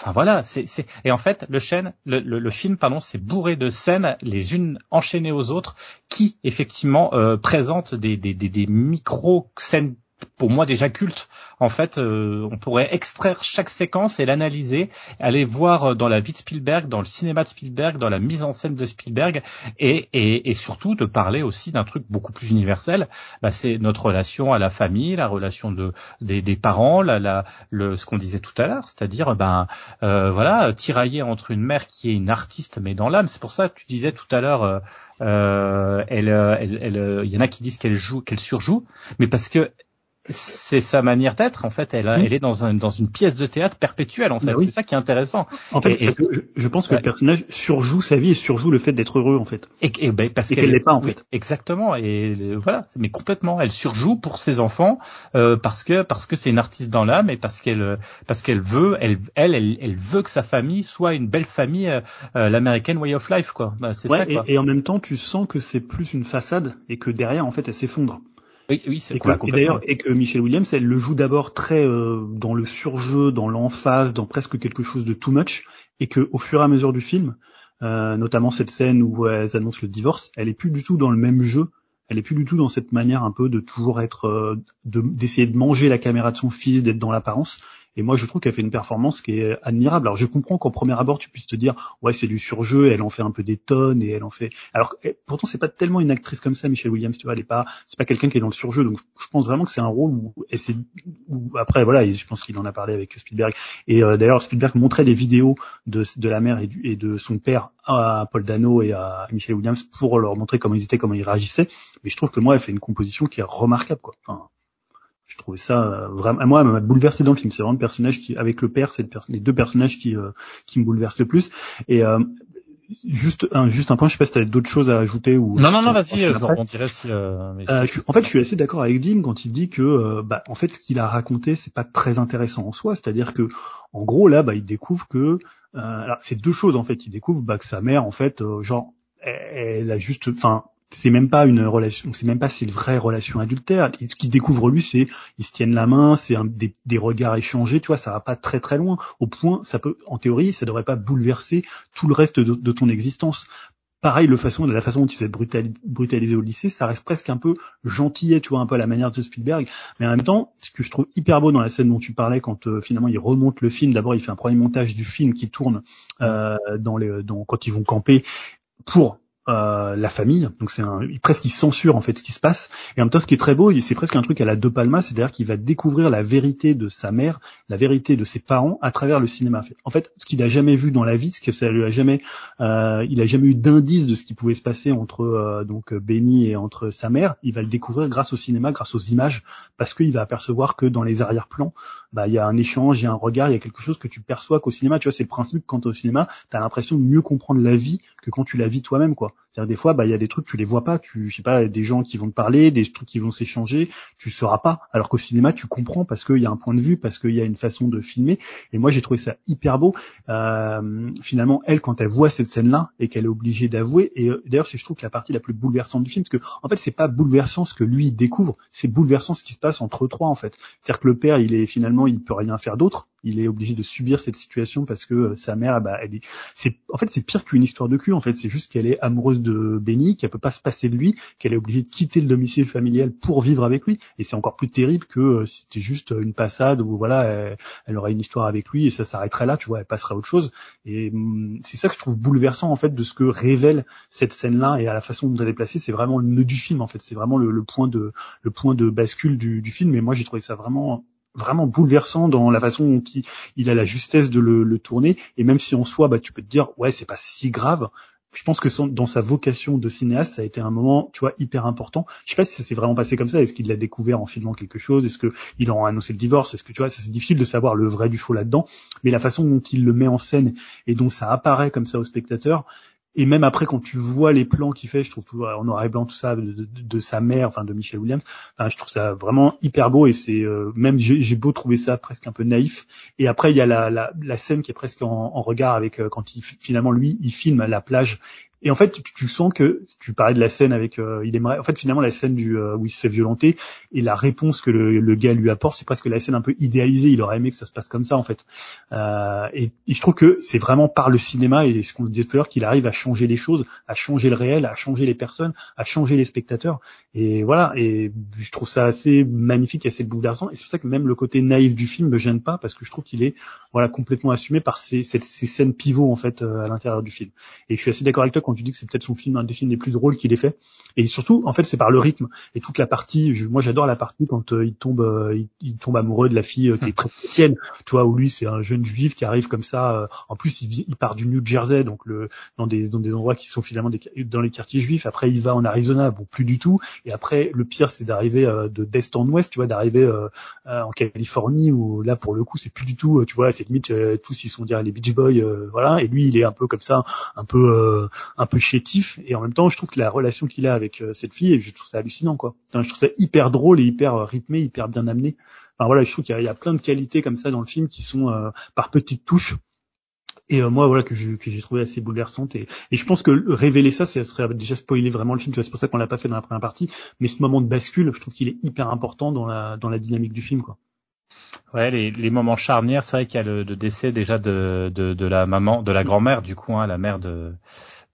Enfin voilà, c'est et en fait le chaîne, le, le, film pardon, c'est bourré de scènes les unes enchaînées aux autres qui effectivement euh, présentent des, des, des, des micro scènes pour moi déjà culte. En fait, euh, on pourrait extraire chaque séquence et l'analyser, aller voir euh, dans la vie de Spielberg, dans le cinéma de Spielberg, dans la mise en scène de Spielberg, et, et, et surtout de parler aussi d'un truc beaucoup plus universel. Bah, c'est notre relation à la famille, la relation de des, des parents, la, la, le, ce qu'on disait tout à l'heure, c'est-à-dire ben euh, voilà tirailler entre une mère qui est une artiste mais dans l'âme. C'est pour ça que tu disais tout à l'heure. Euh, euh elle, elle, elle, il y en a qui disent qu'elle joue, qu'elle surjoue, mais parce que c'est sa manière d'être en fait. Elle, mmh. elle est dans, un, dans une pièce de théâtre perpétuelle en fait. Oui. C'est ça qui est intéressant. En fait, et, je, je, pense que ouais. le personnage surjoue sa vie et surjoue le fait d'être heureux en fait. Et, et ben, parce qu'elle l'est pas en fait. Exactement. Et voilà, mais complètement. Elle surjoue pour ses enfants euh, parce que parce que c'est une artiste dans l'âme et parce qu'elle parce qu'elle veut elle, elle elle elle veut que sa famille soit une belle famille euh, l'American way of life quoi. Bah, c'est ouais, ça quoi. Et, et en même temps, tu sens que c'est plus une façade et que derrière en fait elle s'effondre. Oui, oui, c'est et, d'ailleurs et que Michelle Williams, elle le joue d'abord très euh, dans le surjeu, dans l'emphase, dans presque quelque chose de too much, et que au fur et à mesure du film, euh, notamment cette scène où elles annoncent le divorce, elle est plus du tout dans le même jeu. Elle est plus du tout dans cette manière un peu de toujours être, euh, d'essayer de, de manger la caméra de son fils, d'être dans l'apparence. Et moi, je trouve qu'elle fait une performance qui est admirable. Alors, je comprends qu'en premier abord, tu puisses te dire, ouais, c'est du surjeu, elle en fait un peu des tonnes et elle en fait. Alors, pourtant, c'est pas tellement une actrice comme ça, Michelle Williams. Tu vois, elle est pas, c'est pas quelqu'un qui est dans le surjeu. Donc, je pense vraiment que c'est un rôle où, et c'est, après, voilà, je pense qu'il en a parlé avec Spielberg. Et euh, d'ailleurs, Spielberg montrait des vidéos de, la mère et, de son père à Paul Dano et à Michelle Williams pour leur montrer comment ils étaient, comment ils réagissaient. Mais je trouve que moi, elle fait une composition qui est remarquable, quoi. Trouvais ça euh, vraiment moi elle m'a bouleversé dans le film. C'est vraiment le personnage qui avec le père c'est le les deux personnages qui euh, qui me bouleversent le plus. Et euh, juste un juste un point je sais pas si tu as d'autres choses à ajouter ou non non non vas-y je rebondirai si euh, euh, je, en fait je suis assez d'accord avec Dim quand il dit que euh, bah en fait ce qu'il a raconté c'est pas très intéressant en soi. C'est-à-dire que en gros là bah il découvre que alors c'est deux choses en fait. Il découvre bah que sa mère en fait genre elle, elle a juste enfin c'est même pas une relation, c'est même pas c'est une vraie relation adultère. Ce qu'il découvre lui, c'est ils se tiennent la main, c'est des, regards échangés, tu vois, ça va pas très très loin. Au point, ça peut, en théorie, ça devrait pas bouleverser tout le reste de, de ton existence. Pareil, le façon, la façon dont il s'est brutalisé, brutalisé au lycée, ça reste presque un peu gentillet, tu vois, un peu à la manière de Spielberg. Mais en même temps, ce que je trouve hyper beau dans la scène dont tu parlais, quand euh, finalement il remonte le film, d'abord il fait un premier montage du film qui tourne euh, dans les, dans, quand ils vont camper pour euh, la famille. Donc c'est un, presque il censure en fait ce qui se passe. Et en même temps, ce qui est très beau, c'est presque un truc à la De Palma, c'est-à-dire qu'il va découvrir la vérité de sa mère, la vérité de ses parents à travers le cinéma. En fait, ce qu'il a jamais vu dans la vie, ce que ça a jamais, euh, il a jamais eu d'indice de ce qui pouvait se passer entre euh, donc Benny et entre sa mère. Il va le découvrir grâce au cinéma, grâce aux images, parce qu'il va apercevoir que dans les arrière-plans, bah il y a un échange, il y a un regard, il y a quelque chose que tu perçois qu'au cinéma. Tu vois, c'est le principe quand au cinéma, tu as l'impression de mieux comprendre la vie que quand tu la vis toi-même, quoi. C'est-à-dire des fois, bah il y a des trucs tu les vois pas, tu sais pas, des gens qui vont te parler, des trucs qui vont s'échanger, tu sauras pas. Alors qu'au cinéma, tu comprends parce qu'il y a un point de vue, parce qu'il y a une façon de filmer. Et moi, j'ai trouvé ça hyper beau. Euh, finalement, elle, quand elle voit cette scène-là et qu'elle est obligée d'avouer, et euh, d'ailleurs, c'est je trouve que la partie la plus bouleversante du film, parce que en fait, c'est pas bouleversant ce que lui découvre, c'est bouleversant ce qui se passe entre eux trois en fait. C'est-à-dire que le père, il est finalement, il peut rien faire d'autre il est obligé de subir cette situation parce que euh, sa mère, bah, elle est, c'est, en fait, c'est pire qu'une histoire de cul. En fait, c'est juste qu'elle est amoureuse de Benny, qu'elle peut pas se passer de lui, qu'elle est obligée de quitter le domicile familial pour vivre avec lui. Et c'est encore plus terrible que euh, si c'était juste une passade où voilà, elle, aurait une histoire avec lui et ça s'arrêterait là, tu vois, elle passerait à autre chose. Et hum, c'est ça que je trouve bouleversant en fait de ce que révèle cette scène-là et à la façon dont elle est placée. C'est vraiment le nœud du film en fait. C'est vraiment le, le, point de le point de bascule du, du film. Et moi, j'ai trouvé ça vraiment vraiment bouleversant dans la façon dont il, il a la justesse de le, le, tourner. Et même si en soi, bah, tu peux te dire, ouais, c'est pas si grave. Je pense que dans sa vocation de cinéaste, ça a été un moment, tu vois, hyper important. Je sais pas si ça s'est vraiment passé comme ça. Est-ce qu'il l'a découvert en filmant quelque chose? Est-ce qu'il a annoncé le divorce? Est-ce que tu vois, c'est difficile de savoir le vrai du faux là-dedans. Mais la façon dont il le met en scène et dont ça apparaît comme ça au spectateur, et même après quand tu vois les plans qu'il fait, je trouve toujours en noir et blanc tout ça de, sa mère, enfin de Michelle Williams, je trouve ça vraiment hyper beau et c'est euh, même j'ai beau trouver ça presque un peu naïf. Et après il y a la, scène qui est presque en, regard avec euh, quand il finalement lui il filme la plage et en fait, tu, tu, sens que tu parlais de la scène avec, euh, il aimerait, en fait, finalement, la scène du euh, où il se fait violenter et la réponse que le, le gars lui apporte, c'est presque la scène un peu idéalisée. Il aurait aimé que ça se passe comme ça, en fait. Euh, et, je trouve que c'est vraiment par le cinéma et ce qu'on disait tout à l'heure qu'il arrive à changer les choses, à changer le réel, à changer les personnes, à changer les spectateurs. Et voilà. Et je trouve ça assez magnifique, assez bouleversant. Et c'est pour ça que même le côté naïf du film me gêne pas parce que je trouve qu'il est, voilà, complètement assumé par ces, ces, scènes pivots en fait euh, à l'intérieur du film. Et je suis assez d'accord avec toi quand tu dis que c'est peut-être son film, un des films les plus drôles qu'il ait fait. Et surtout, en fait, c'est par le rythme et toute la partie. moi, j'adore la partie quand euh, il tombe, euh, il, tombe amoureux de la fille euh, qui est très chrétienne. Tu vois, où lui, c'est un jeune juif qui arrive comme ça. en plus, il, il, part du New Jersey, donc le dans des dans des endroits qui sont finalement des, dans les quartiers juifs. Après, il va en Arizona, bon, plus du tout. Et après, le pire, c'est d'arriver de d'est en ouest, tu vois, d'arriver en Californie où là, pour le coup, c'est plus du tout. Tu vois, c'est limite tous ils sont dire les Beach Boys, voilà. Et lui, il est un peu comme ça, un peu un peu chez et en même temps je trouve que la relation qu'il a avec euh, cette fille je trouve ça hallucinant quoi. Je trouve ça hyper drôle et hyper euh, rythmé hyper bien amené. Enfin voilà je trouve qu'il y, a plein de qualités comme ça dans le film qui sont euh, par petites touches. Et moi voilà que j'ai trouvé assez bouleversante. Et, je pense que révéler ça ça serait déjà spoiler vraiment le film. C'est pour ça qu'on l'a pas fait dans la première partie. Mais ce moment de bascule je trouve qu'il est hyper important dans la dans la dynamique du film quoi. Ouais, les, les moments charnières, c'est vrai qu'il y a le, décès déjà de, de, de la maman, de la grand-mère du coup, hein, la mère de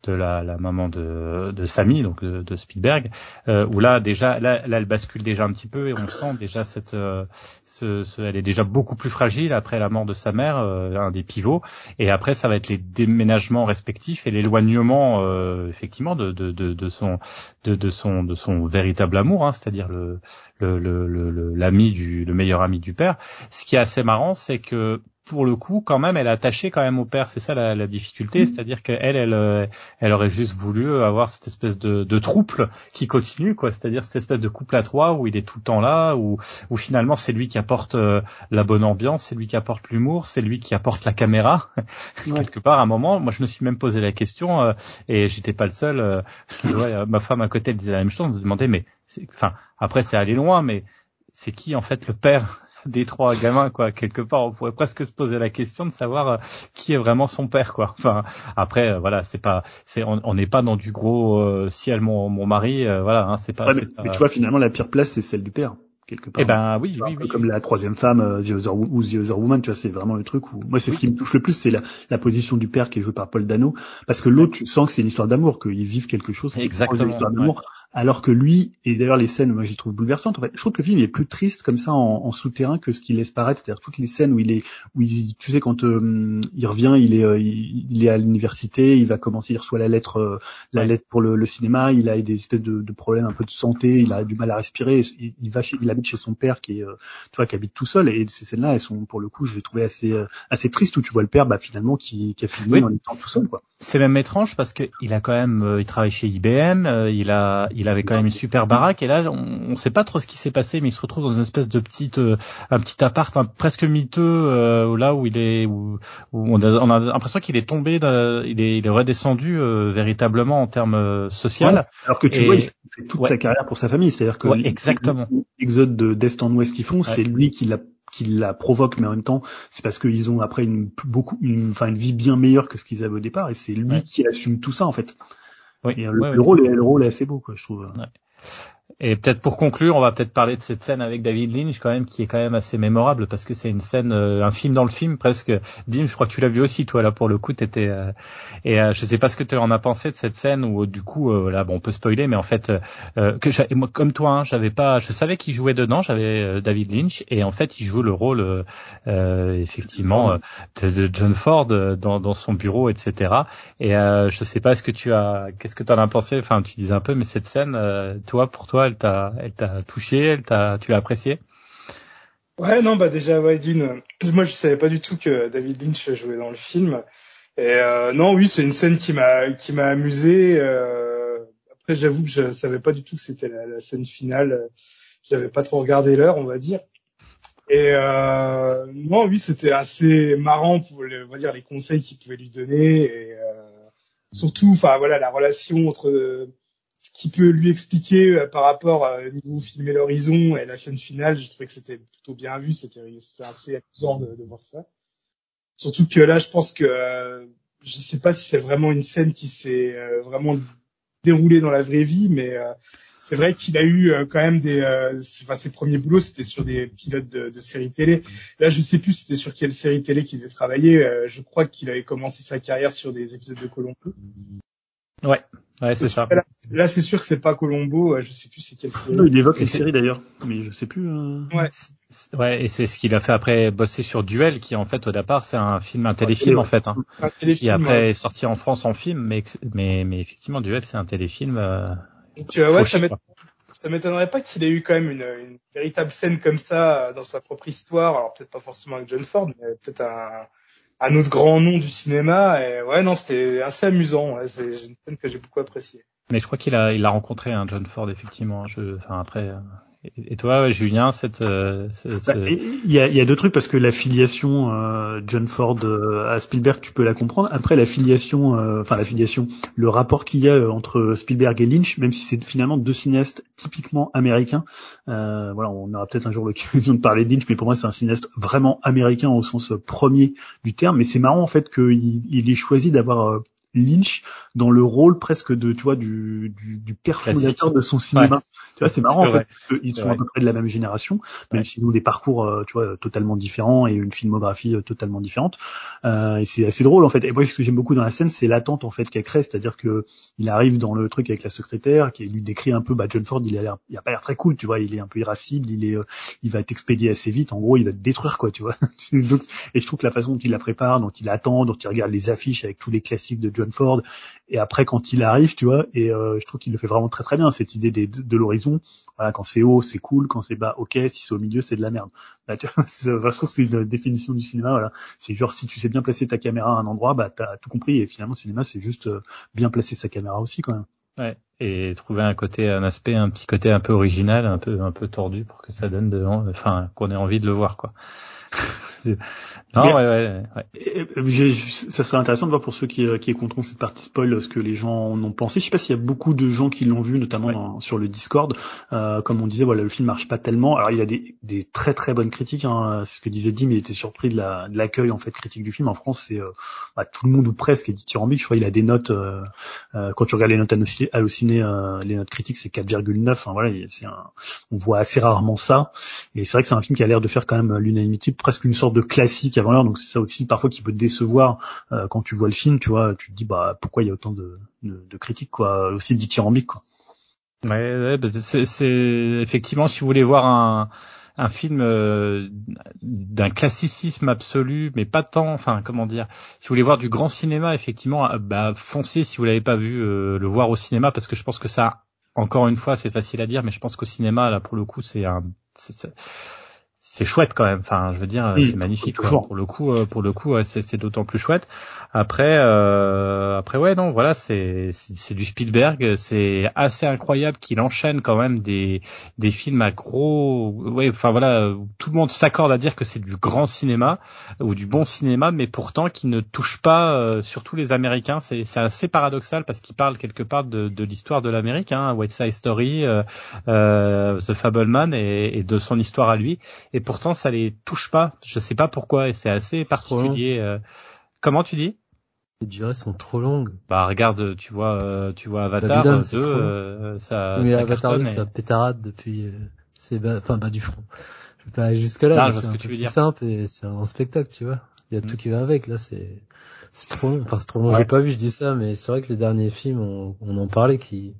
de la, la maman de, de Samy, donc de, Spielberg, euh, où là déjà, là, là, elle bascule déjà un petit peu et on sent déjà cette, euh, ce, ce, elle est déjà beaucoup plus fragile après la mort de sa mère, euh, un des pivots, et après ça va être les déménagements respectifs et l'éloignement euh, effectivement de, de, de, de, son, de, de son, de son véritable amour, hein, c'est-à-dire le, le, le, l'ami du, le meilleur ami du père. Ce qui est assez marrant, c'est que pour le coup, quand même, elle est attachée quand même au père. C'est ça la, la difficulté, c'est-à-dire qu'elle, elle, euh, elle aurait juste voulu avoir cette espèce de, de trouble qui continue, quoi. C'est-à-dire cette espèce de couple à trois où il est tout le temps là, où, où finalement c'est lui qui apporte euh, la bonne ambiance, c'est lui qui apporte l'humour, c'est lui qui apporte la caméra. Quelque part, à un moment, moi, je me suis même posé la question euh, et j'étais pas le seul. ma femme à côté elle disait la même chose. On se demandait, mais, enfin, après c'est aller loin, mais c'est qui en fait le père des trois gamins quoi quelque part on pourrait presque se poser la question de savoir euh, qui est vraiment son père quoi. Enfin après euh, voilà c'est pas c'est on n'est pas dans du gros euh, ciel mon mon mari voilà hein, c'est pas, mais, tu vois finalement la pire place c'est celle du père quelque part. Eh ben oui, oui, oui, Comme la troisième femme, euh, The Other, ou The Other Woman, tu vois, c'est vraiment le truc où moi c'est ce qui me touche le plus, c'est la, la, position du père qui est joué par Paul Dano, parce que l'autre, tu sens que c'est une histoire d'amour, qu'ils vivent quelque chose, qui Exactement, d'amour, alors que lui, et d'ailleurs les scènes, moi j'y trouve bouleversantes. En fait, je trouve que le film est plus triste comme ça en, en souterrain que ce qu'il laisse paraître, c'est-à-dire toutes les scènes où il est, où il, tu sais quand euh, il revient, il est, euh, il, est à l'université, il va commencer, il reçoit la lettre, la lettre pour le, le, cinéma, il a des espèces de, de, problèmes un peu de santé, il a du mal à respirer, il, il va chez, il habite chez son père qui euh, tu vois, qui habite tout seul. Et ces scènes-là, elles sont pour le coup, je les trouvais assez euh, assez tristes où tu vois le père, bah finalement, qui, qui a filmé en étant tout seul, quoi. C'est même étrange parce que il a quand même, euh, il travaille chez IBM, il a, il avait quand même une super baraque et là, on, ne sait pas trop ce qui s'est passé, mais il se retrouve dans une espèce de petite, un petit appart presque miteux là où il est, où, on a, on a l'impression qu'il est tombé, il est, il est redescendu véritablement en termes social. Alors que tu vois, il fait toute sa carrière pour sa famille, c'est-à-dire que exactement. L'exode de d'est en ouest qu'ils font, c'est lui qui la qui la provoque, mais en même temps, c'est parce qu'ils ont après une beaucoup, une, enfin une vie bien meilleure que ce qu'ils avaient au départ, et c'est lui qui assume tout ça en fait. Oui. Et le, rôle est, le rôle est assez beau, quoi, je trouve. Et peut-être pour conclure, on va peut-être parler de cette scène avec David Lynch quand même, qui est quand même assez mémorable parce que c'est une scène, euh, un film dans le film presque. Dim, je crois que tu l'as vu aussi, toi là pour le coup, t'étais. Euh, et euh, je sais pas ce que tu en as pensé de cette scène où du coup, euh, là, bon, on peut spoiler, mais en fait, que moi, comme toi, hein, j'avais pas, je savais qu'il jouait dedans, j'avais David Lynch, et en fait, il joue le rôle effectivement de, John Ford dans, dans, son bureau, etc. Et je sais pas, ce que tu as, qu'est-ce que tu en as pensé? Enfin, tu disais un peu, mais cette scène, toi, pour toi elle t'a, elle t'a touché, elle t'a, tu l'as apprécié? Ouais, non, bah déjà, ouais, d'une, moi je savais pas du tout que David Lynch jouait dans le film. Et euh, non, oui, c'est une scène qui m'a, qui m'a amusé. Euh, après, j'avoue que je savais pas du tout que c'était la, scène finale. J'avais pas trop regardé l'heure, on va dire. Et euh, non, oui, c'était assez marrant pour, on va dire, les conseils qu'il pouvait lui donner. Et, surtout, enfin voilà, la relation entre euh, qui peut lui expliquer euh, par rapport à niveau filmer l'horizon et la scène finale, je trouvais que c'était plutôt bien vu, c'était assez amusant de, de, voir ça. Surtout que là, je pense que euh, je sais pas si c'est vraiment une scène qui s'est vraiment déroulée dans la vraie vie, mais c'est vrai qu'il a eu euh, quand même des, euh, enfin ses premiers boulots c'était sur des pilotes de, de séries télé. Là je sais plus c'était sur quelle série télé qu'il devait travailler. Euh, je crois qu'il avait commencé sa carrière sur des épisodes de Colombo. Ouais, ouais c'est ça. Là, c'est sûr que c'est pas Colombo. Je sais plus c'est quelle série. il évoque une série d'ailleurs, mais je sais plus. Ouais. Ouais, et c'est ce qu'il a fait après bosser sur Duel, qui en fait au départ c'est un film, un téléfilm en fait, hein, un téléfilm, qui après est sorti en France en film, mais mais mais effectivement Duel c'est un téléfilm. Donc euh, ouais, ça m'étonnerait pas qu'il ait eu quand même une, une, véritable scène comme ça euh, dans sa propre histoire. Alors peut-être pas forcément avec John Ford, mais peut-être un, un autre grand nom du cinéma. Et ouais, non, c'était assez amusant. Ouais, c'est une scène que j'ai beaucoup appréciée. Mais je crois qu'il a, il a rencontré un John Ford effectivement. Je, enfin après, euh, et toi, Julien, cette, euh, bah, il y, a, y, a, deux trucs parce que la filiation euh, John Ford euh, à Spielberg, tu peux la comprendre. Après, la filiation, enfin la filiation, le rapport qu'il y a entre Spielberg et Lynch, même si c'est finalement deux cinéastes typiquement américains. voilà, on aura peut-être un jour l'occasion de parler de Lynch, mais pour moi, c'est un cinéaste vraiment américain au sens premier du terme. Mais c'est marrant en fait qu'il il ait choisi d'avoir Lynch dans le rôle presque de tu vois du du, du père fondateur de son cinéma. Tu vois, c'est marrant en fait. Ils sont à peu près de la même génération, même si nous des parcours euh, tu vois totalement différents et une filmographie euh, totalement différente. Euh, et c'est assez drôle en fait. Et moi ce que j'aime beaucoup dans la scène, c'est l'attente en fait qu'elle crée, c'est-à-dire que il arrive dans le truc avec la secrétaire qui lui décrit un peu bah John Ford, il a l'air il a pas l'air très cool, tu vois, il est un peu irascible, il est il va être expédié assez vite, en gros, il va te détruire quoi, tu vois. et je trouve que la façon dont il la prépare, dont il attend, dont il regarde les affiches avec tous les classiques de John Ford et après quand il arrive, tu vois, et euh, je trouve qu'il le fait vraiment très très bien cette idée de, de l'horizon. Voilà, quand c'est haut, c'est cool, quand c'est bas, ok. Si c'est au milieu, c'est de la merde. Bah, trouve que c'est une définition du cinéma. Voilà, c'est genre si tu sais bien placer ta caméra à un endroit, bah t'as tout compris. Et finalement, le cinéma, c'est juste euh, bien placer sa caméra aussi quand même. Ouais, et trouver un côté, un aspect, un petit côté un peu original, un peu, un peu tordu pour que ça donne de, enfin, qu'on ait envie de le voir, quoi. Non, ouais, ouais, ouais. ça serait intéressant de voir pour ceux qui, qui écouteront cette partie spoil ce que les gens en ont pensé. Je sais pas s'il y a beaucoup de gens qui l'ont vu, notamment sur le Discord. Euh, comme on disait, voilà, le film marche pas tellement. Alors il y a des, des très très bonnes critiques. Hein. C'est ce que disait Dim. Il était surpris de l'accueil en fait critique du film en France. C'est euh, bah, tout le monde ou presque est dithyrambique. Je crois il a des notes. Euh, euh, quand tu regardes les notes hallucinées, euh, les notes critiques c'est 4,9. Enfin, voilà, c'est un, on voit assez rarement ça. Et c'est vrai que c'est un film qui a l'air de faire quand même l'unanimité, presque une sorte de classique avant l'heure. Donc c'est ça aussi parfois qui peut te décevoir euh, quand tu vois le film. Tu vois, tu te dis bah pourquoi il y a autant de, de, de critiques quoi, aussi dithyrambiques quoi. Ouais, bah, c'est effectivement si vous voulez voir un un film euh, d'un classicisme absolu, mais pas tant. Enfin, comment dire Si vous voulez voir du grand cinéma, effectivement, euh, bah foncez si vous l'avez pas vu, le voir au cinéma, parce que je pense que ça, encore une fois, c'est facile à dire, mais je pense qu'au cinéma, là, pour le coup, c'est un, c'est chouette quand même. Enfin, je veux dire, c'est magnifique. Pour le coup, euh, pour le coup, c'est d'autant plus chouette. Après, euh, après ouais, non, voilà, c'est c'est du Spielberg. C'est assez incroyable qu'il enchaîne quand même des des films à gros. Ouais, enfin voilà, tout le monde s'accorde à dire que c'est du grand cinéma ou du bon cinéma, mais pourtant qui ne touche pas euh, surtout les Américains. C'est c'est assez paradoxal parce qu'il parle quelque part de de l'histoire de l'Amérique, hein, West Side Story, euh, euh, The Fableman et, et de son histoire à lui. Et pourtant ça les touche pas. Je sais pas pourquoi et c'est assez particulier. Euh. Comment tu dis? Les durées sont trop longues. Bah regarde, tu vois, euh, tu vois Avatar 2, euh, ça. Mais Avatar 2, ça pétarade depuis, c'est enfin bas du front. Je vais pas aller jusque là. C'est un peu simple et c'est un spectacle, tu vois. Il y a tout mm. qui va avec. Là, c'est c'est trop long. Enfin, c'est trop long. J'ai pas vu, je dis ça, mais c'est vrai que les derniers films, on, on en parlait, qui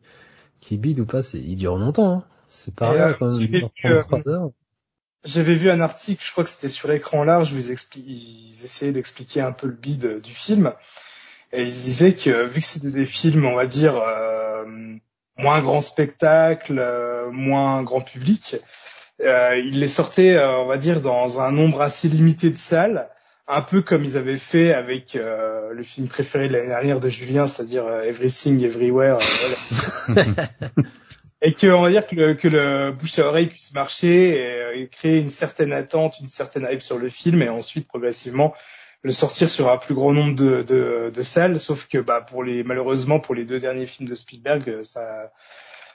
qui bident ou pas, c'est ils durent longtemps. Hein. C'est pareil quand même. J'avais vu un article, je crois que c'était sur écran large, où ils, essayaient d'expliquer un peu le bide du film. Et ils disaient que vu que c'était des films, on va dire, euh, moins grand spectacle, euh, moins grand public, euh, ils les sortaient, euh, on va dire, dans un nombre assez limité de salles, un peu comme ils avaient fait avec euh, le film préféré de l'année dernière de Julien, c'est-à-dire Everything Everywhere. et que on va dire que le, que le bouche à oreille puisse marcher et, euh, créer une certaine attente, une certaine hype sur le film et ensuite progressivement le sortir sur un plus grand nombre de, de, de salles, sauf que bah pour les malheureusement pour les deux derniers films de Spielberg, ça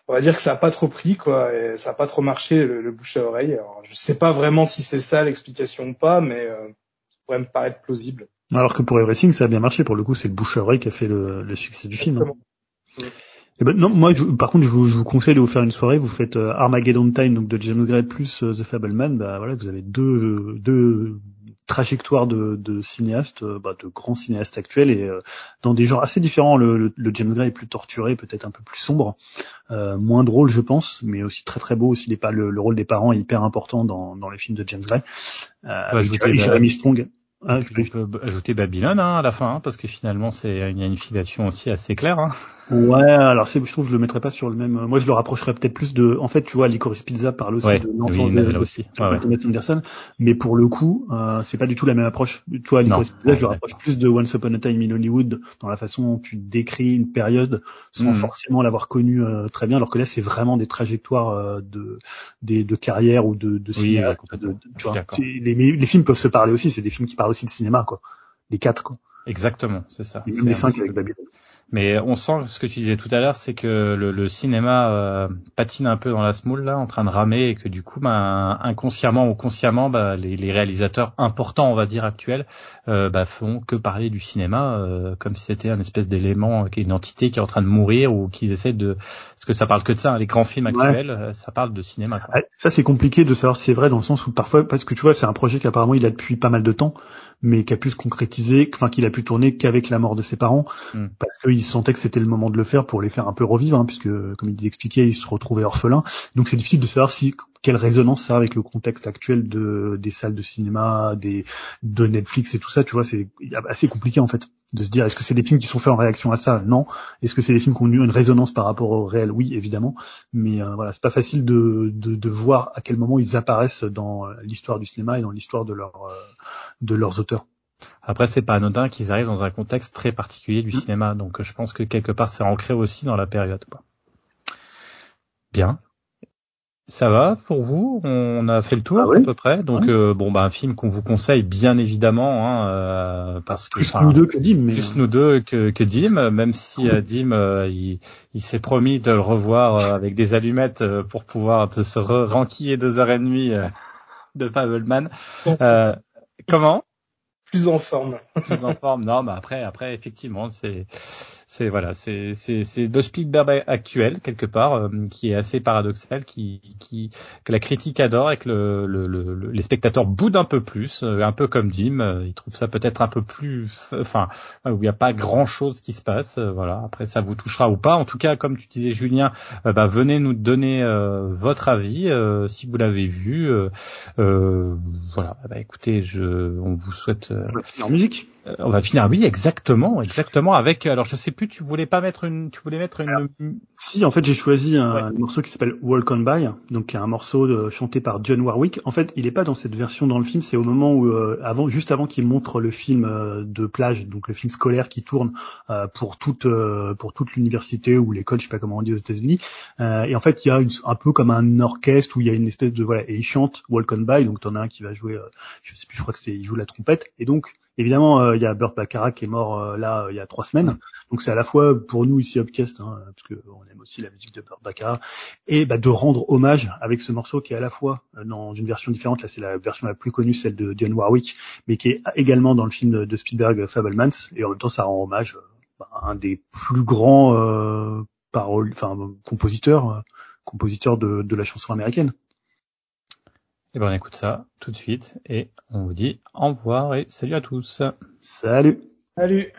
on va dire que ça a pas trop pris quoi, et ça a pas trop marché le, le bouche à oreille. Alors, je sais pas vraiment si c'est ça l'explication ou pas, mais euh, ça pourrait me paraître plausible. Alors que pour Everything, ça a bien marché. Pour le coup, c'est le bouche à oreille qui a fait le, le succès du film. Hein. Et ben, non, moi, je, par contre, je vous, je vous, conseille de vous faire une soirée. Vous faites euh, Armageddon Time, donc de James Gray plus euh, The Fableman. Bah voilà, vous avez deux, deux trajectoires de, de cinéastes, euh, bah, de grands cinéastes actuels et dans des genres assez différents. Le, le, le, James Gray est plus torturé, peut-être un peu plus sombre, moins drôle, je pense, mais aussi très très beau. Aussi, les, le, le rôle des parents est hyper important dans, dans les films de James Gray. Euh, Jeremy Strong. Ah, tu peux ajouter Babylone hein, à la fin, hein, parce que finalement c'est il y a une filiation aussi assez claire. Hein. Ouais, alors c'est, je trouve que je le mettrais pas sur le même. Moi, je le rapprocherais peut-être plus de. En fait, tu vois, Licorice Pizza parle aussi de l'enfant oui, de, de, aussi. Ouais, ouais. Anderson, mais pour le coup, euh, c'est pas du tout la même approche. Tu vois, Licorice Pizza, je le rapproche plus de Once Upon a Time in Hollywood dans la façon dont tu décris une période sans mm. forcément l'avoir connue euh, très bien, alors que là, c'est vraiment des trajectoires euh, de, des, de carrière ou de, de cinéma. de, tu vois, les, les films peuvent se parler aussi. C'est des films qui parlent aussi de cinéma, quoi. Les quatre, quoi. Exactement, c'est ça. Et même les cinq avec Babylone. Mais on sent ce que tu disais tout à l'heure, c'est que le, le cinéma euh, patine un peu dans la smoule là, en train de ramer, et que du coup, ben, inconsciemment ou consciemment, ben, les, les, réalisateurs importants, on va dire actuels, euh, ben, font que parler du cinéma, euh, comme si c'était un espèce d'élément, qui est une entité qui est en train de mourir, ou qu'ils essaient de, parce que ça parle que de ça, hein, les grands films actuels, ouais. ça parle de cinéma. Quoi. Ça c'est compliqué de savoir si c'est vrai dans le sens où parfois, parce que tu vois, c'est un projet qu'apparemment il a depuis pas mal de temps mais qui a pu se concrétiser, enfin qu'il a pu tourner qu'avec la mort de ses parents, mm. parce qu'il sentait que c'était le moment de le faire pour les faire un peu revivre, hein, puisque comme il expliquait, il se retrouvait orphelin. Donc c'est difficile de savoir si quelle résonance ça a avec le contexte actuel de des salles de cinéma, des de Netflix et tout ça. Tu vois, c'est assez compliqué en fait de se dire est-ce que c'est des films qui sont faits en réaction à ça? Non. Est-ce que c'est des films qui ont eu une résonance par rapport au réel? Oui, évidemment. Mais euh, voilà, c'est pas facile de, de, de voir à quel moment ils apparaissent dans l'histoire du cinéma et dans l'histoire de leur euh, de leurs auteurs. Après, c'est pas anodin qu'ils arrivent dans un contexte très particulier du mmh. cinéma, donc je pense que quelque part c'est ancré aussi dans la période. Quoi. Bien. Ça va pour vous? On a fait le tour ah oui. à peu près. Donc euh, bon bah un film qu'on vous conseille bien évidemment hein, euh, parce que plus nous deux que Dim, mais plus nous deux que, que Dim, même si euh, Dim euh, il, il s'est promis de le revoir euh, avec des allumettes euh, pour pouvoir se ranquiller deux heures et demie de Fableman. comment? Plus en forme. plus en forme. Non, mais après après effectivement c'est c'est voilà, c'est c'est le Spielberg actuel quelque part euh, qui est assez paradoxal, qui qui que la critique adore et que le, le, le les spectateurs boudent un peu plus, euh, un peu comme Dim, euh, ils trouvent ça peut-être un peu plus, enfin où il n'y a pas grand chose qui se passe. Euh, voilà, après ça vous touchera ou pas. En tout cas, comme tu disais Julien, euh, bah venez nous donner votre avis si vous l'avez vu. voilà, bah écoutez, je on vous souhaite. en musique. On va finir, oui, exactement, exactement. Avec, alors je sais plus, tu voulais pas mettre une, tu voulais mettre une. Alors, si, en fait, j'ai choisi un, ouais. morceau qui s'appelle Walk on By, donc un morceau de, chanté par John Warwick. En fait, il est pas dans cette version dans le film, c'est au moment où, euh, avant, juste avant qu'il montre le film euh, de plage, donc le film scolaire qui tourne euh, pour toute, pour toute l'université ou l'école, je sais pas comment on dit aux États-Unis. et en fait, il y a une, un peu comme un orchestre où il y a une espèce de voilà, et il chante Walk on By, donc t'en as un qui va jouer, je sais plus, je crois que c'est, il joue la trompette, et donc Évidemment, euh, il y a Burt Baccarat qui est mort euh, là il y a trois semaines, donc c'est à la fois pour nous ici Upcast, hein, parce on aime aussi la musique de Burt Baccarat, et bah, de rendre hommage avec ce morceau qui est à la fois euh, dans une version différente. Là, c'est la version la plus connue, celle de Dionne Warwick, mais qui est également dans le film de Spielberg Fablemans, et en même temps, ça rend hommage à un des plus grands euh, paroles, enfin compositeurs, compositeurs de la chanson américaine. Et bien on écoute ça tout de suite et on vous dit au revoir et salut à tous. Salut. Salut.